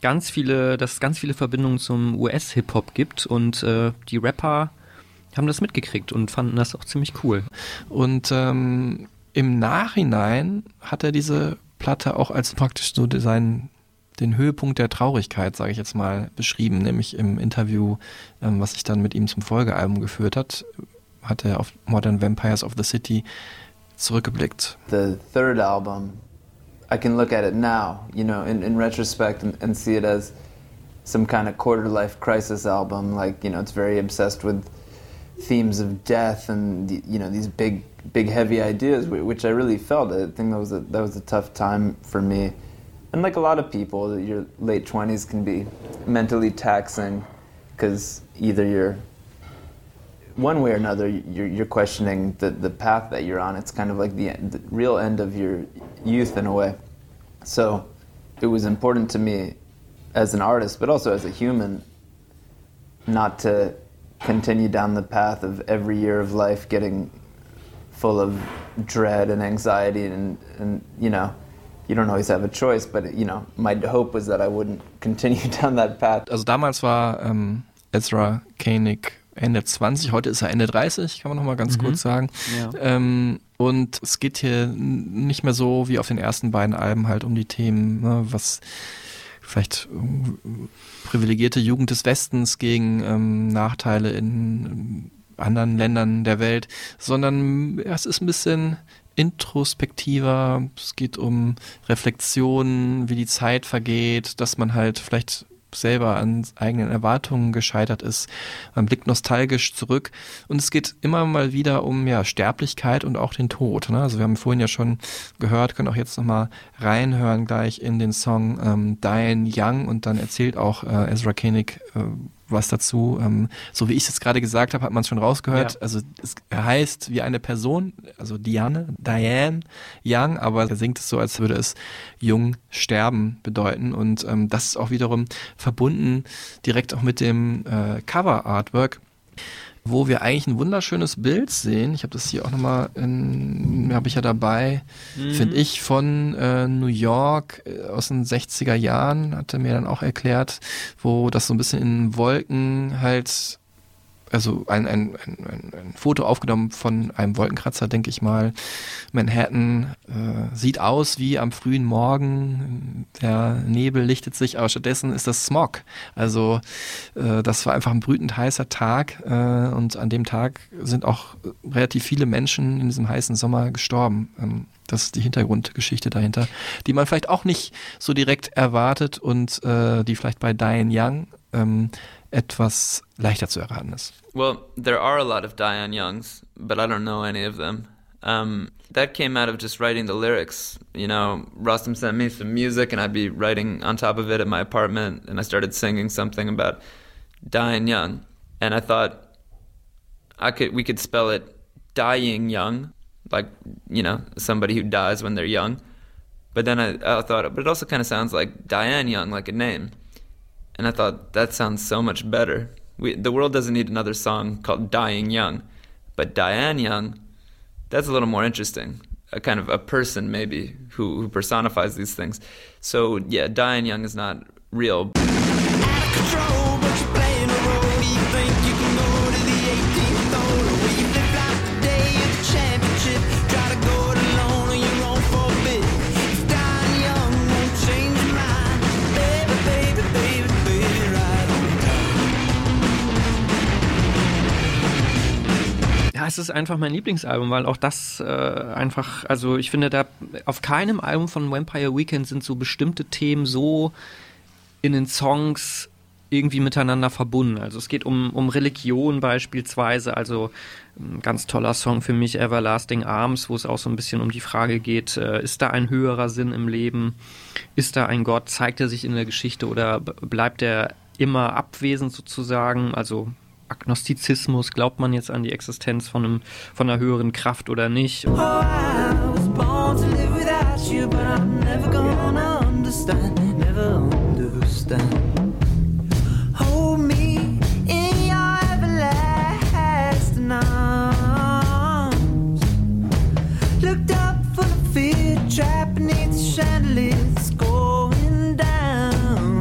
ganz viele, dass es ganz viele Verbindungen zum US-Hip-Hop gibt und äh, die Rapper haben das mitgekriegt und fanden das auch ziemlich cool. Und ähm, im Nachhinein hat er diese Platte auch als praktisch so seinen den Höhepunkt der Traurigkeit, sage ich jetzt mal, beschrieben, nämlich im Interview, ähm, was sich dann mit ihm zum Folgealbum geführt hat, hat er auf Modern Vampires of the City zurückgeblickt. The third album, I can look at it now, you know, in, in retrospect and, and see it as some kind of quarter life crisis album. Like, you know, it's very obsessed with themes of death and, you know, these big, big heavy ideas, which I really felt. I think that was a, that was a tough time for me. And like a lot of people, your late 20s can be mentally taxing because either you're one way or another, you're, you're questioning the, the path that you're on. It's kind of like the, the real end of your youth in a way. So it was important to me as an artist, but also as a human, not to continue down the path of every year of life getting full of dread and anxiety and, and you know, you don't always have a choice, but you know, my hope was that I wouldn't continue down that path. Also damals war ähm, Ezra Koenig Ende 20, heute ist er Ende 30, kann man noch mal ganz mhm. kurz sagen. Ja. Ähm, und es geht hier nicht mehr so wie auf den ersten beiden Alben halt um die Themen, ne, was vielleicht äh, privilegierte Jugend des Westens gegen ähm, Nachteile in anderen Ländern der Welt, sondern es ist ein bisschen introspektiver, es geht um Reflexion, wie die Zeit vergeht, dass man halt vielleicht selber an eigenen Erwartungen gescheitert ist. Man blickt nostalgisch zurück und es geht immer mal wieder um ja, Sterblichkeit und auch den Tod. Ne? Also wir haben vorhin ja schon gehört, können auch jetzt nochmal reinhören gleich in den Song ähm, Diane Young und dann erzählt auch äh, Ezra Koenig, äh, was dazu. Ähm, so wie ich es gerade gesagt habe, hat man es schon rausgehört. Ja. Also es heißt wie eine Person, also Diane, Diane Young, aber er singt es so, als würde es jung sterben bedeuten. Und ähm, das ist auch wiederum verbunden direkt auch mit dem äh, Cover-Artwork wo wir eigentlich ein wunderschönes Bild sehen. Ich habe das hier auch nochmal, habe ich ja dabei, mhm. finde ich, von äh, New York äh, aus den 60er Jahren, hat er mir dann auch erklärt, wo das so ein bisschen in Wolken halt also ein, ein, ein, ein, Foto aufgenommen von einem Wolkenkratzer, denke ich mal. Manhattan äh, sieht aus wie am frühen Morgen. Der Nebel lichtet sich, aber stattdessen ist das Smog. Also äh, das war einfach ein brütend heißer Tag äh, und an dem Tag sind auch relativ viele Menschen in diesem heißen Sommer gestorben. Ähm, das ist die Hintergrundgeschichte dahinter, die man vielleicht auch nicht so direkt erwartet und äh, die vielleicht bei Diane Young ähm, etwas leichter zu erraten ist. Well, there are a lot of Diane Youngs, but I don't know any of them. Um, that came out of just writing the lyrics. You know, Rostam sent me some music, and I'd be writing on top of it at my apartment, and I started singing something about Diane Young, and I thought I could we could spell it dying young, like you know somebody who dies when they're young. But then I, I thought, but it also kind of sounds like Diane Young, like a name. And I thought, that sounds so much better. We, the world doesn't need another song called Dying Young. But Diane Young, that's a little more interesting. A kind of a person, maybe, who, who personifies these things. So, yeah, Diane Young is not real. Ist einfach mein Lieblingsalbum, weil auch das äh, einfach, also ich finde, da auf keinem Album von Vampire Weekend sind so bestimmte Themen so in den Songs irgendwie miteinander verbunden. Also es geht um, um Religion beispielsweise, also ein ganz toller Song für mich, Everlasting Arms, wo es auch so ein bisschen um die Frage geht, äh, ist da ein höherer Sinn im Leben? Ist da ein Gott? Zeigt er sich in der Geschichte oder bleibt er immer abwesend sozusagen? Also Agnostizismus, glaubt man jetzt an die Existenz von, einem, von einer höheren Kraft oder nicht. Oh, you, never understand, never understand. Hold me in your everlasting arms. Looked up full of fear, trapped beneath going down.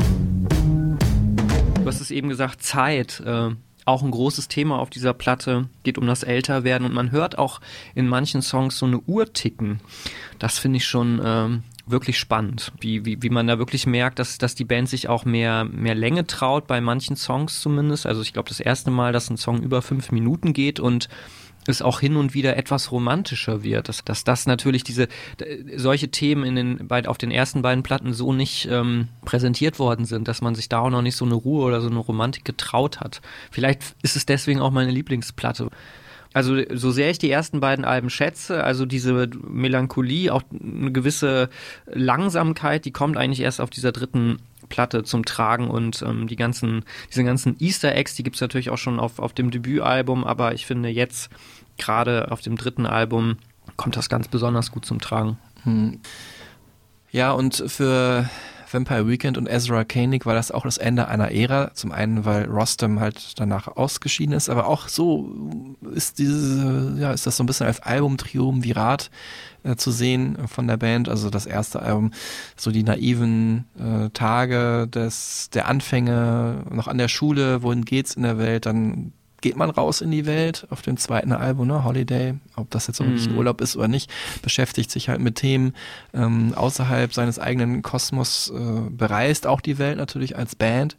Du hast es eben gesagt, Zeit. Äh auch ein großes Thema auf dieser Platte. Geht um das Älterwerden und man hört auch in manchen Songs so eine Uhr ticken. Das finde ich schon ähm, wirklich spannend, wie, wie, wie man da wirklich merkt, dass, dass die Band sich auch mehr, mehr Länge traut, bei manchen Songs zumindest. Also ich glaube, das erste Mal, dass ein Song über fünf Minuten geht und es auch hin und wieder etwas romantischer wird, dass, dass das natürlich diese solche Themen in den bei, auf den ersten beiden Platten so nicht ähm, präsentiert worden sind, dass man sich da auch noch nicht so eine Ruhe oder so eine Romantik getraut hat. Vielleicht ist es deswegen auch meine Lieblingsplatte. Also so sehr ich die ersten beiden Alben schätze, also diese Melancholie, auch eine gewisse Langsamkeit, die kommt eigentlich erst auf dieser dritten Platte zum Tragen und ähm, die ganzen, diese ganzen Easter Eggs, die gibt's natürlich auch schon auf, auf dem Debütalbum, aber ich finde jetzt gerade auf dem dritten Album kommt das ganz besonders gut zum Tragen. Hm. Ja, und für Vampire Weekend und Ezra Koenig war das auch das Ende einer Ära. Zum einen, weil Rostam halt danach ausgeschieden ist, aber auch so ist diese, ja, ist das so ein bisschen als Album-Triumvirat äh, zu sehen von der Band. Also das erste Album, so die naiven äh, Tage des, der Anfänge noch an der Schule, wohin geht's in der Welt, dann geht man raus in die Welt auf dem zweiten Album, ne, Holiday, ob das jetzt wirklich ein Mhm. Urlaub ist oder nicht, beschäftigt sich halt mit Themen ähm, außerhalb seines eigenen Kosmos, äh, bereist auch die Welt natürlich als Band.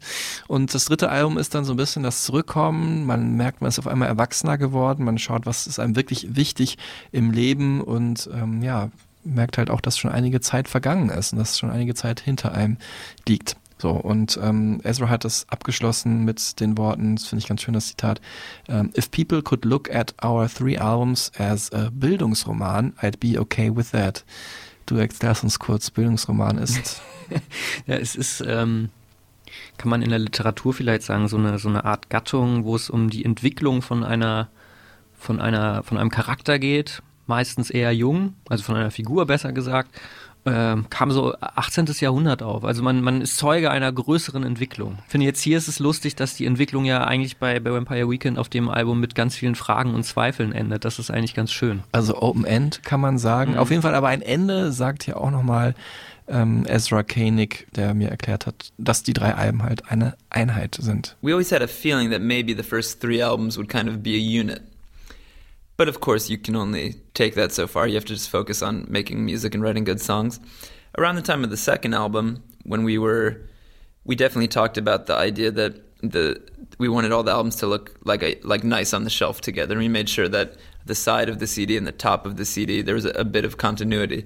Und das dritte Album ist dann so ein bisschen das Zurückkommen. Man merkt, man ist auf einmal erwachsener geworden, man schaut, was ist einem wirklich wichtig im Leben und ähm, ja, merkt halt auch, dass schon einige Zeit vergangen ist und dass schon einige Zeit hinter einem liegt. So, und ähm, Ezra hat das abgeschlossen mit den Worten, das finde ich ganz schön, das Zitat, ähm, If people could look at our three albums as a Bildungsroman, I'd be okay with that. Du erklärst uns kurz, Bildungsroman ist... Ja, es ist, ähm, kann man in der Literatur vielleicht sagen, so eine, so eine Art Gattung, wo es um die Entwicklung von einer, von einer, von einem Charakter geht, meistens eher jung, also von einer Figur besser gesagt, ähm, kam so 18. Jahrhundert auf. Also man, man ist Zeuge einer größeren Entwicklung. Ich finde jetzt hier ist es lustig, dass die Entwicklung ja eigentlich bei, bei Vampire Weekend auf dem Album mit ganz vielen Fragen und Zweifeln endet. Das ist eigentlich ganz schön. Also Open End kann man sagen. Mhm. Auf jeden Fall aber ein Ende sagt ja auch nochmal ähm, Ezra Koenig, der mir erklärt hat, dass die drei Alben halt eine Einheit sind. We always had a feeling that maybe the first three albums would kind of be a unit. But of course, you can only take that so far. You have to just focus on making music and writing good songs. Around the time of the second album, when we were, we definitely talked about the idea that the we wanted all the albums to look like a, like nice on the shelf together. We made sure that the side of the CD and the top of the CD there was a, a bit of continuity.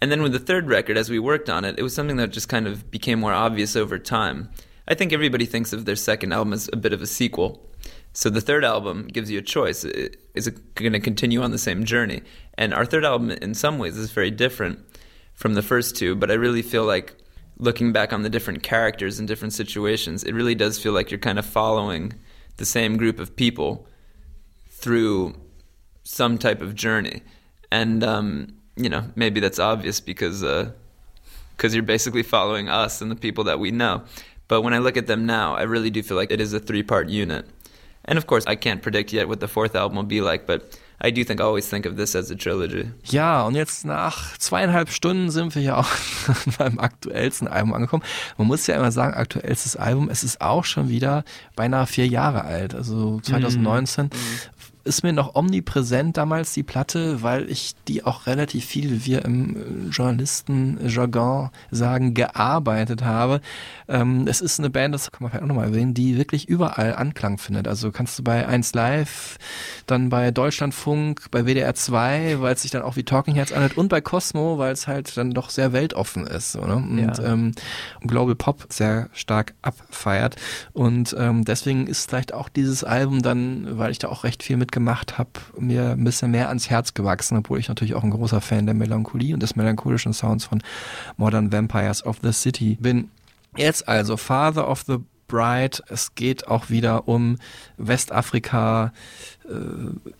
And then with the third record, as we worked on it, it was something that just kind of became more obvious over time. I think everybody thinks of their second album as a bit of a sequel. So the third album gives you a choice. Is it going to continue on the same journey? And our third album, in some ways, is very different from the first two, but I really feel like looking back on the different characters and different situations, it really does feel like you're kind of following the same group of people through some type of journey. And, um, you know, maybe that's obvious because uh, cause you're basically following us and the people that we know. But when I look at them now, I really do feel like it is a three part unit. And of course, I can't predict yet what the fourth album will be like, but I do think I always think of this as a trilogy. Ja, und jetzt nach zweieinhalb Stunden sind wir ja auch beim aktuellsten Album angekommen. Man muss ja immer sagen, aktuellstes Album, es ist auch schon wieder beinahe vier Jahre alt, also 2019. Ist mir noch omnipräsent damals die Platte, weil ich die auch relativ viel, wie wir im äh, Journalisten-Jargon sagen, gearbeitet habe. Ähm, es ist eine Band, das kann man vielleicht auch nochmal erwähnen, die wirklich überall Anklang findet. Also kannst du bei 1 Live, dann bei Deutschlandfunk, bei WDR 2, weil es sich dann auch wie Talking Heads anhört und bei Cosmo, weil es halt dann doch sehr weltoffen ist. So, ne? Und Ja. ähm, Global Pop sehr stark abfeiert. Und ähm, deswegen ist vielleicht auch dieses Album dann, weil ich da auch recht viel mitgemacht habe, mir ein bisschen mehr ans Herz gewachsen, obwohl ich natürlich auch ein großer Fan der Melancholie und des melancholischen Sounds von Modern Vampires of the City bin. Jetzt also Father of the Bride. Es geht auch wieder um Westafrika, äh,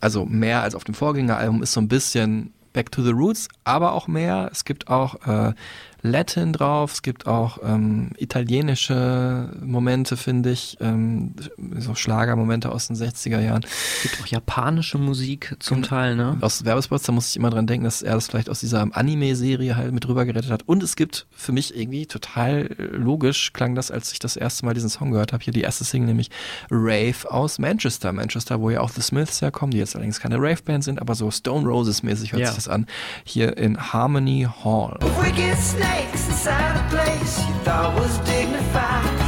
also mehr als auf dem Vorgängeralbum ist so ein bisschen Back to the Roots, aber auch mehr. Es gibt auch äh, Latin drauf, es gibt auch ähm, italienische Momente, finde ich, ähm, so Schlagermomente aus den 60er Jahren. Es gibt auch japanische Musik zum Teil, ne? Aus Werbespots, da muss ich immer dran denken, dass er das vielleicht aus dieser Anime-Serie halt mit rüber gerettet hat. Und es gibt für mich irgendwie total logisch, klang das, als ich das erste Mal diesen Song gehört habe, hier die erste Single, nämlich Rave aus Manchester. Manchester, wo ja auch The Smiths herkommen, die jetzt allerdings keine Rave-Band sind, aber so Stone Roses-mäßig hört Ja. sich das an. Hier in Harmony Hall. Wicked snakes inside a place you thought was dignified.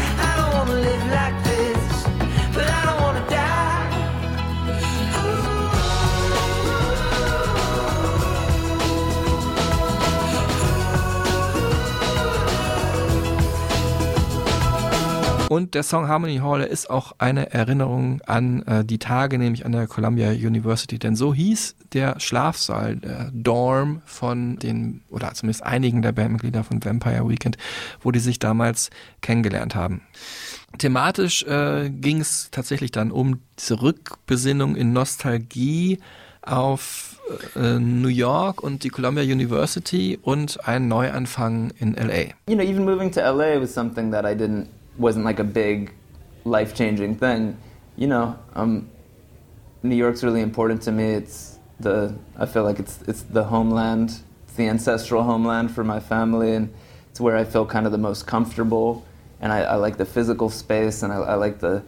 Und der Song Harmony Hall ist auch eine Erinnerung an äh, die Tage, nämlich an der Columbia University. Denn so hieß der Schlafsaal, der Dorm von den, oder zumindest einigen der Bandmitglieder von Vampire Weekend, wo die sich damals kennengelernt haben. Thematisch äh, ging es tatsächlich dann um diese Rückbesinnung in Nostalgie auf äh, New York und die Columbia University und einen Neuanfang in LA. you know, even moving to LA was something that I didn't wasn't like a big life changing thing. You know, um, New York's really important to me. It's the I feel like it's it's the homeland, it's the ancestral homeland for my family, and it's where I feel kind of the most comfortable. And I, I like the physical space, and I, I like the,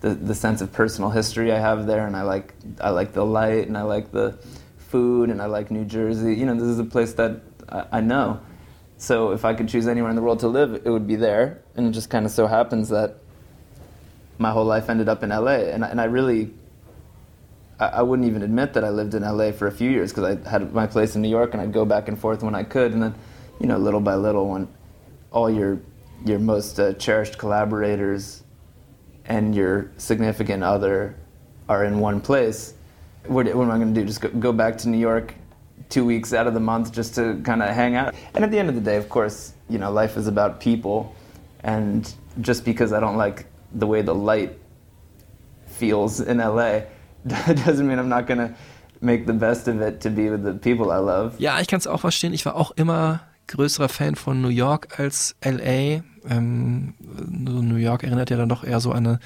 the the sense of personal history I have there, and I like I like the light, and I like the food, and I like New Jersey. You know, this is a place that I, I know. So if I could choose anywhere in the world to live, it would be there. And it just kind of so happens that my whole life ended up in LA. And, I- and I really, I, I wouldn't even admit that I lived in LA for a few years because I had my place in New York and I'd go back and forth when I could. And then, you know, little by little, when all your, your most uh, cherished collaborators and your significant other are in one place, what, what am I going to do? Just go, go back to New York two weeks out of the month just to kind of hang out? And at the end of the day, of course, you know, life is about people. And just because I don't like the way the light feels in LA doesn't mean I'm not to make the best of it to be with the people I love. Ja, ich kann es auch verstehen. Ich war auch immer größerer Fan von New York als LA. Ähm, so New York erinnert ja dann doch eher so an eine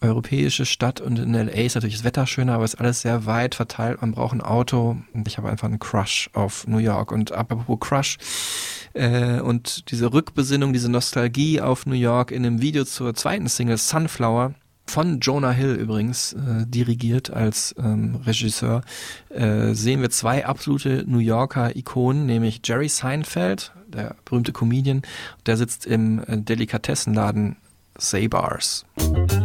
europäische Stadt und in LA ist natürlich das Wetter schöner, aber es ist alles sehr weit verteilt. Man braucht ein Auto und ich habe einfach einen Crush auf New York. Und apropos Crush äh, und diese Rückbesinnung, diese Nostalgie auf New York in dem Video zur zweiten Single Sunflower von Jonah Hill übrigens äh, dirigiert als ähm, Regisseur, äh, sehen wir zwei absolute New Yorker Ikonen, nämlich Jerry Seinfeld, der berühmte Comedian, der sitzt im äh, Delikatessenladen Sabars. Sunflower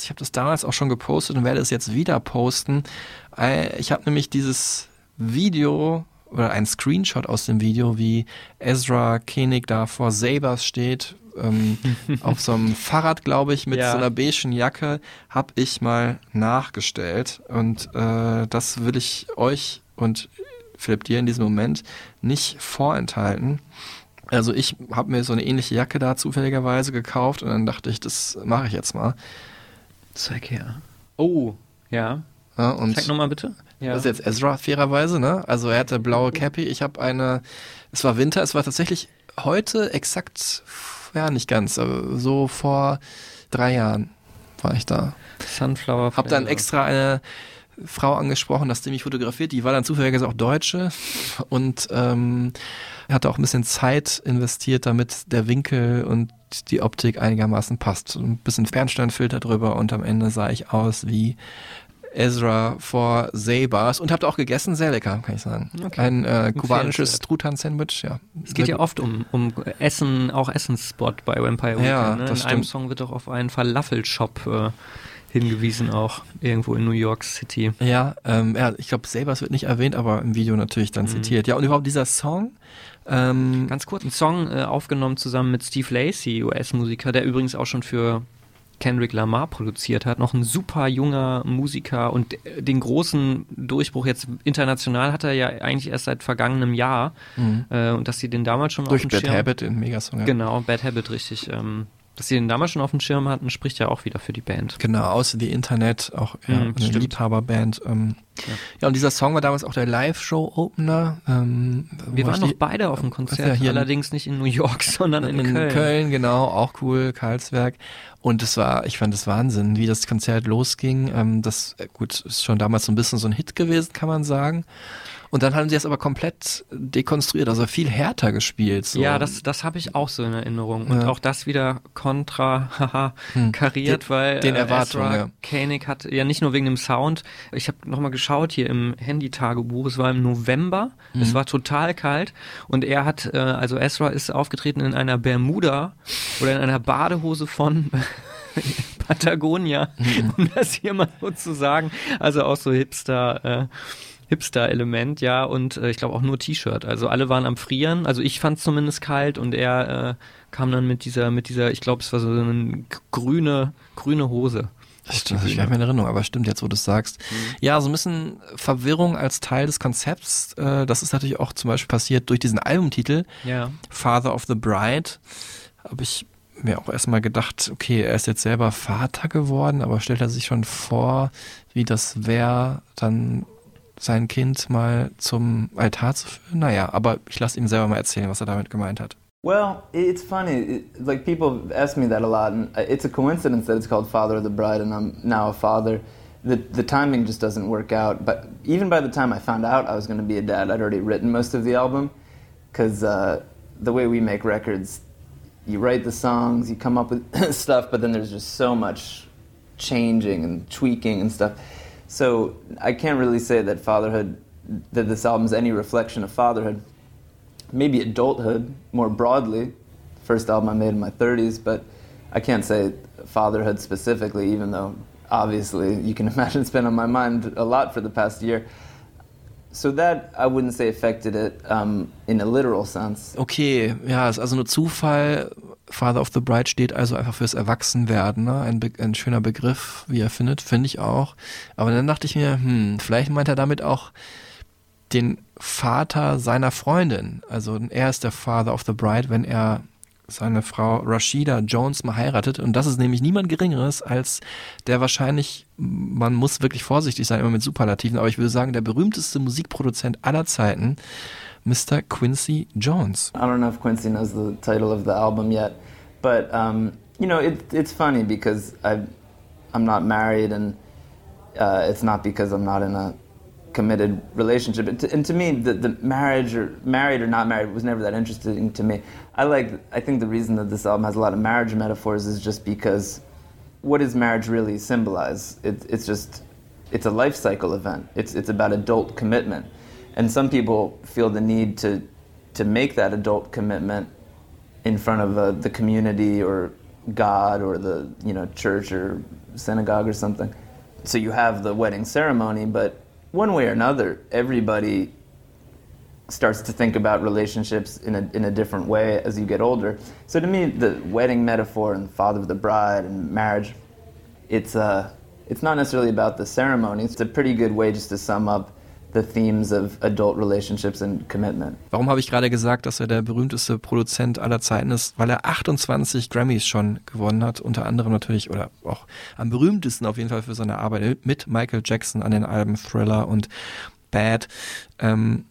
Ich habe das damals auch schon gepostet und werde es jetzt wieder posten. Äh, Ich habe nämlich dieses Video oder ein Screenshot aus dem Video, wie Ezra Koenig da vor Sabers steht, ähm, auf so einem Fahrrad, glaube ich, mit Ja. so einer beigen Jacke, habe ich mal nachgestellt. Und äh, das will ich euch und Philipp dir in diesem Moment nicht vorenthalten. Also ich habe mir so eine ähnliche Jacke da zufälligerweise gekauft und dann dachte ich, das mache ich jetzt mal. Zeig her. Oh, ja. Ja, und Zeig nochmal bitte. Ja. Das ist jetzt Ezra fairerweise, ne? Also er hatte blaue Cappy, ich habe eine, es war Winter, es war tatsächlich heute exakt, ja nicht ganz, aber so vor drei Jahren war ich da. Sunflower. Hab dann extra eine Frau angesprochen, dass die mich fotografiert, die war dann zufälligerweise auch Deutsche und ähm, hatte auch ein bisschen Zeit investiert, damit der Winkel und die Optik einigermaßen passt. Ein bisschen Fernstandfilter drüber und am Ende sah ich aus wie Ezra vor Sabars und habt auch gegessen, sehr lecker, kann ich sagen. Okay. Ein äh, kubanisches. Truthahn-Sandwich, ja. Es geht ja oft um, um Essen, auch Essensspot bei Vampire Weekend. Ja, ne? In einem. Song wird auch auf einen Falafel-Shop äh, hingewiesen, auch irgendwo in New York City. Ja, ähm, ja ich glaube, Sabers wird nicht erwähnt, aber im Video natürlich Mhm. dann zitiert. Ja, und überhaupt dieser Song, ähm, Ganz kurz, ein Song äh, aufgenommen zusammen mit Steve Lacey, US-Musiker, der übrigens auch schon für Kendrick Lamar produziert hat, noch ein super junger Musiker und äh, den großen Durchbruch jetzt international hat er ja eigentlich erst seit vergangenem Jahr Mhm. äh, und dass sie den damals schon Durch auf dem Bad Schirm Habit in Megasong. Ja. Genau, Bad Habit, richtig. Ähm, dass sie den damals schon auf dem Schirm hatten, spricht ja auch wieder für die Band. Genau, außer die Internet, auch ja, Mhm, eine stimmt. Liebhaberband. Ähm, Ja. ja. und dieser Song war damals auch der Live-Show-Opener. Ähm, Wir waren noch die- beide auf dem ja Konzert, hier in- allerdings nicht in New York, sondern in, in Köln. Köln. genau, auch cool, Karlsberg. Und es war, ich fand es Wahnsinn, wie das Konzert losging. Ähm, das, äh, gut, ist schon damals so ein bisschen so ein Hit gewesen, kann man sagen. Und dann haben sie es aber komplett dekonstruiert, also viel härter gespielt. So. Ja, das, das habe ich auch so in Erinnerung. Und Ja. auch das wieder kontra haha, Hm. kariert, Den- weil den äh, Erwartungen, Ezra ja. Koenig hat ja nicht nur wegen dem Sound. Ich habe nochmal geschaut hier im Handy-Tagebuch. Es war im November. Mhm. Es war total kalt. Und er hat, äh, also Ezra ist aufgetreten in einer Bermuda oder in einer Badehose von Patagonia, Mhm. um das hier mal so zu sagen. Also auch so Hipster, äh, Hipster-Element, ja, und äh, ich glaube auch nur T-Shirt. Also alle waren am Frieren. Also ich fand es zumindest kalt und er äh, kam dann mit dieser, mit dieser, ich glaube, es war so eine grüne, grüne Hose. Das stimmt, gar nicht mehr in Erinnerung, aber stimmt jetzt, wo du es sagst. Ja, so ein bisschen Verwirrung als Teil des Konzepts. Äh, das ist natürlich auch zum Beispiel passiert durch diesen Albumtitel Ja. Father of the Bride. Habe ich mir auch erstmal gedacht, okay, er ist jetzt selber Vater geworden, aber stellt er sich schon vor, wie das wäre, dann sein Kind mal zum Altar zu führen? Naja, aber ich lasse ihm selber mal erzählen, was er damit gemeint hat. Well, it's funny. It, like people ask me that a lot, and uh, it's a coincidence that it's called Father of the Bride, and I'm now a father. The the timing just doesn't work out. But even by the time I found out I was going to be a dad, I'd already written most of the album, because uh, the way we make records, you write the songs, you come up with stuff, but then there's just so much changing and tweaking and stuff. So I can't really say that fatherhood, that this album's any reflection of fatherhood maybe adulthood more broadly. First album I made in my 30s, but I can't say fatherhood specifically, even though obviously you can imagine it's been on my mind a lot for the past year. So that I wouldn't say affected it um, in a literal sense. Okay, ja, ist also nur Zufall. Father of the Bride steht also einfach fürs Erwachsenwerden, ne? ein, ein schöner Begriff, wie er findet, finde ich auch. Aber dann dachte ich mir, hm, vielleicht meint er damit auch den Vater seiner Freundin. Also er ist der Father of the Bride, wenn er seine Frau Rashida Jones mal heiratet. Und das ist nämlich niemand Geringeres als der wahrscheinlich, man muss wirklich vorsichtig sein immer mit Superlativen, aber ich würde sagen, der berühmteste Musikproduzent aller Zeiten, Mr. Quincy Jones. I don't know if Quincy knows the title of the album yet, but um, you know, it, it's funny because I, I'm not married, and uh, it's not because I'm not in a committed relationship. And to, and to me, the, the marriage or married or not married was never that interesting to me. I like. I think the reason that this album has a lot of marriage metaphors is just because what does marriage really symbolize? It, it's just it's a life cycle event. It's it's about adult commitment, and some people feel the need to to make that adult commitment in front of uh, the community or God or the you know church or synagogue or something. So you have the wedding ceremony, but one way or another, everybody starts to think about relationships in a, in a different way as you get older. So to me, the wedding metaphor and father of the bride and marriage, it's, uh, it's not necessarily about the ceremony. It's a pretty good way just to sum up the themes of adult relationships and commitment. Warum habe ich gerade gesagt, dass er der berühmteste Produzent aller Zeiten ist? Weil er 28 Grammys schon gewonnen hat, unter anderem natürlich, oder auch am berühmtesten auf jeden Fall für seine Arbeit mit Michael Jackson an den Alben Thriller und Bad. Ähm,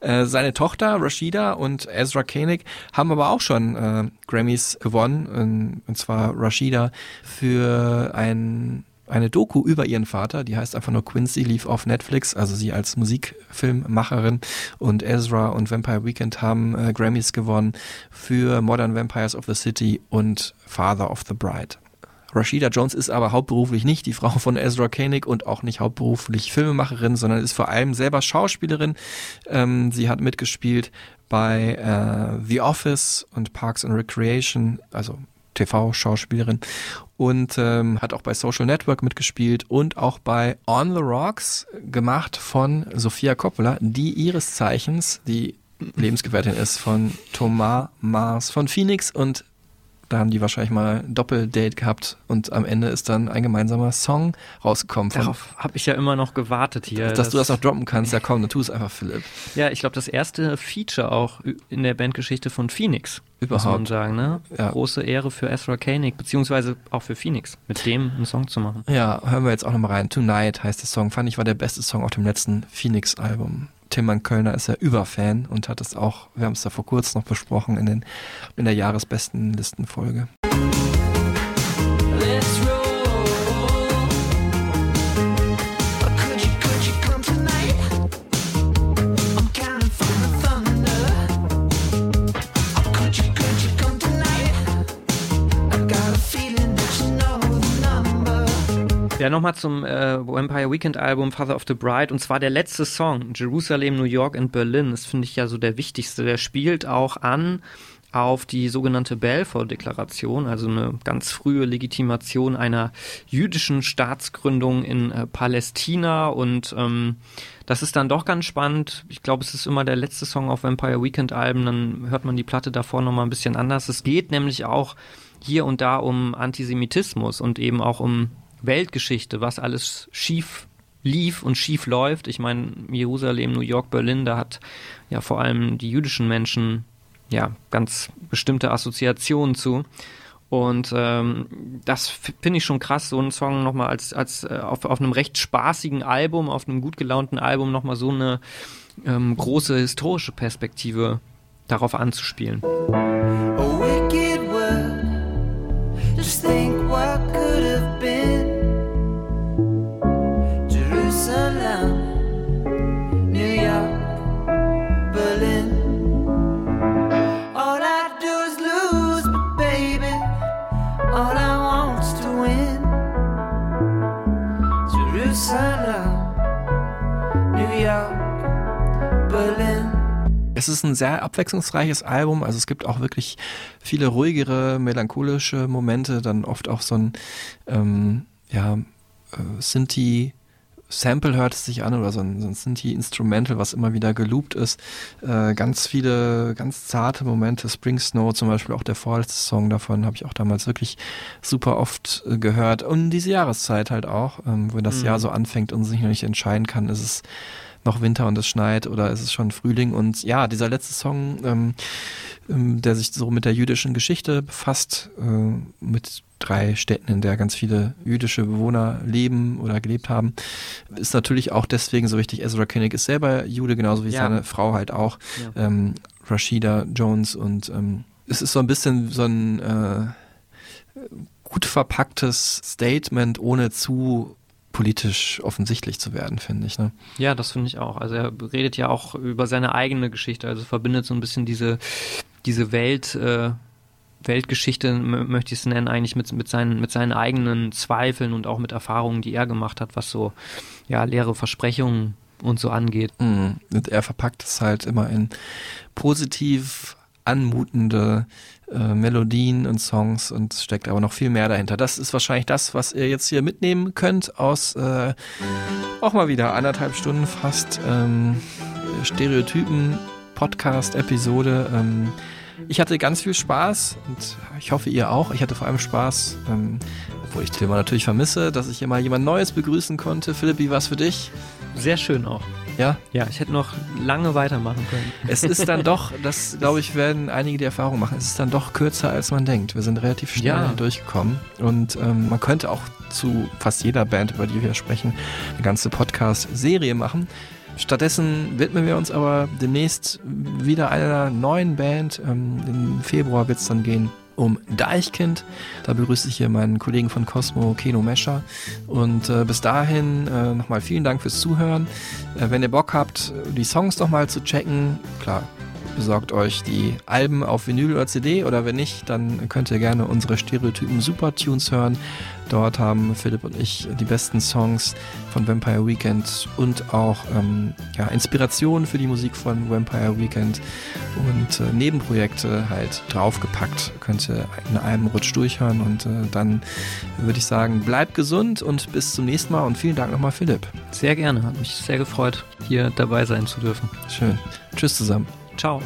äh, seine Tochter Rashida und Ezra Koenig haben aber auch schon äh, Grammys gewonnen, ähm, und zwar Rashida für ein eine Doku über ihren Vater, die heißt einfach nur Quincy, lief auf Netflix, also sie als Musikfilmmacherin und Ezra und Vampire Weekend haben äh, Grammys gewonnen für Modern Vampires of the City und Father of the Bride. Rashida Jones ist aber hauptberuflich nicht die Frau von Ezra Koenig und auch nicht hauptberuflich Filmemacherin, sondern ist vor allem selber Schauspielerin. Ähm, sie hat mitgespielt bei äh, The Office und Parks and Recreation, also TV-Schauspielerin und ähm, hat auch bei Social Network mitgespielt und auch bei On the Rocks gemacht von Sofia Coppola, die ihres Zeichens die Lebensgefährtin ist von Thomas Mars von Phoenix und Da haben die wahrscheinlich mal ein Doppeldate gehabt und am Ende ist dann ein gemeinsamer Song rausgekommen. Darauf habe ich ja immer noch gewartet hier. dass du das auch droppen kannst. Ja komm, dann tu es einfach, Philipp. Ja, ich glaube, das erste Feature auch in der Bandgeschichte von Phoenix. Muss man Überhaupt. sagen, ne? Ja. Große Ehre für Ezra Koenig, beziehungsweise auch für Phoenix, mit dem einen Song zu machen. Ja, hören wir jetzt auch nochmal rein. Tonight heißt der Song. Fand ich war der beste Song auf dem letzten Phoenix-Album. Tillmann Kölner ist ja Überfan und hat es auch, wir haben es da vor kurzem noch besprochen, in, den, in der Jahresbesten Ja, nochmal zum äh, Vampire Weekend Album Father of the Bride und zwar der letzte Song, Jerusalem, New York and Berlin. Das finde ich ja so der wichtigste. Der spielt auch an auf die sogenannte Balfour-Deklaration, also eine ganz frühe Legitimation einer jüdischen Staatsgründung in äh, Palästina und ähm, das ist dann doch ganz spannend. Ich glaube, es ist immer der letzte Song auf Vampire Weekend Alben, dann hört man die Platte davor nochmal ein bisschen anders. Es geht nämlich auch hier und da um Antisemitismus und eben auch um Weltgeschichte, was alles schief lief und schief läuft. Ich meine, Jerusalem, New York, Berlin, da hat ja vor allem die jüdischen Menschen ja ganz bestimmte Assoziationen zu. Und ähm, das finde ich schon krass, so einen Song nochmal als, als äh, auf, auf einem recht spaßigen Album, auf einem gut gelaunten Album nochmal so eine ähm, große historische Perspektive darauf anzuspielen. A Es ist ein sehr abwechslungsreiches Album, also es gibt auch wirklich viele ruhigere, melancholische Momente, dann oft auch so ein ähm, ja, äh, Sinti Sample hört es sich an oder so ein, so ein Sinti-Instrumental, was immer wieder geloopt ist. Äh, ganz viele, ganz zarte Momente. Spring Snow zum Beispiel, auch der vorletzte Song davon, habe ich auch damals wirklich super oft äh, gehört. Und diese Jahreszeit halt auch, ähm, wo das Mhm. Jahr so anfängt und sich noch nicht entscheiden kann, ist es noch Winter und es schneit oder ist es schon Frühling. Und ja, dieser letzte Song, ähm, ähm, der sich so mit der jüdischen Geschichte befasst, äh, mit drei Städten, in der ganz viele jüdische Bewohner leben oder gelebt haben, ist natürlich auch deswegen so wichtig. Ezra Koenig ist selber Jude, genauso wie Ja. seine Frau halt auch, Ja. ähm, Rashida Jones. Und ähm, es ist so ein bisschen so ein äh, gut verpacktes Statement, ohne zu politisch offensichtlich zu werden, finde ich. Ne? Ja, das finde ich auch. Also er redet ja auch über seine eigene Geschichte, also verbindet so ein bisschen diese, diese Welt, äh, Weltgeschichte, möchte ich es nennen, eigentlich mit, mit, seinen, mit seinen eigenen Zweifeln und auch mit Erfahrungen, die er gemacht hat, was so ja, leere Versprechungen und so angeht. Mhm. Und er verpackt es halt immer in positiv anmutende äh, Melodien und Songs und es steckt aber noch viel mehr dahinter. Das ist wahrscheinlich das, was ihr jetzt hier mitnehmen könnt aus äh, auch mal wieder anderthalb Stunden fast ähm, Stereotypen Podcast-Episode. Ähm, ich hatte ganz viel Spaß und ich hoffe ihr auch. Ich hatte vor allem Spaß, ähm, obwohl ich Tilman natürlich vermisse, dass ich mal jemand Neues begrüßen konnte. Philipp, wie war's für dich? Sehr schön auch. Ja? Ja, ich hätte noch lange weitermachen können. Es ist dann doch, das glaube ich, werden einige die Erfahrung machen, es ist dann doch kürzer, als man denkt. Wir sind relativ schnell Ja. durchgekommen und ähm, man könnte auch zu fast jeder Band, über die wir sprechen, eine ganze Podcast-Serie machen. Stattdessen widmen wir uns aber demnächst wieder einer neuen Band. Ähm, Im Februar wird es dann gehen um Deichkind. Da begrüße ich hier meinen Kollegen von Cosmo, Keno Mescher. Und äh, bis dahin äh, nochmal vielen Dank fürs Zuhören. Äh, wenn ihr Bock habt, die Songs nochmal zu checken, klar, besorgt euch die Alben auf Vinyl oder CD oder wenn nicht, dann könnt ihr gerne unsere Stereotypen Supertunes hören. Dort haben Philipp und ich die besten Songs von Vampire Weekend und auch ähm, ja, Inspirationen für die Musik von Vampire Weekend und äh, Nebenprojekte halt draufgepackt. Könnt ihr in einem Rutsch durchhören und äh, dann würde ich sagen, bleibt gesund und bis zum nächsten Mal und vielen Dank nochmal Philipp. Sehr gerne, hat mich sehr gefreut, hier dabei sein zu dürfen. Schön. Tschüss zusammen. Ciao.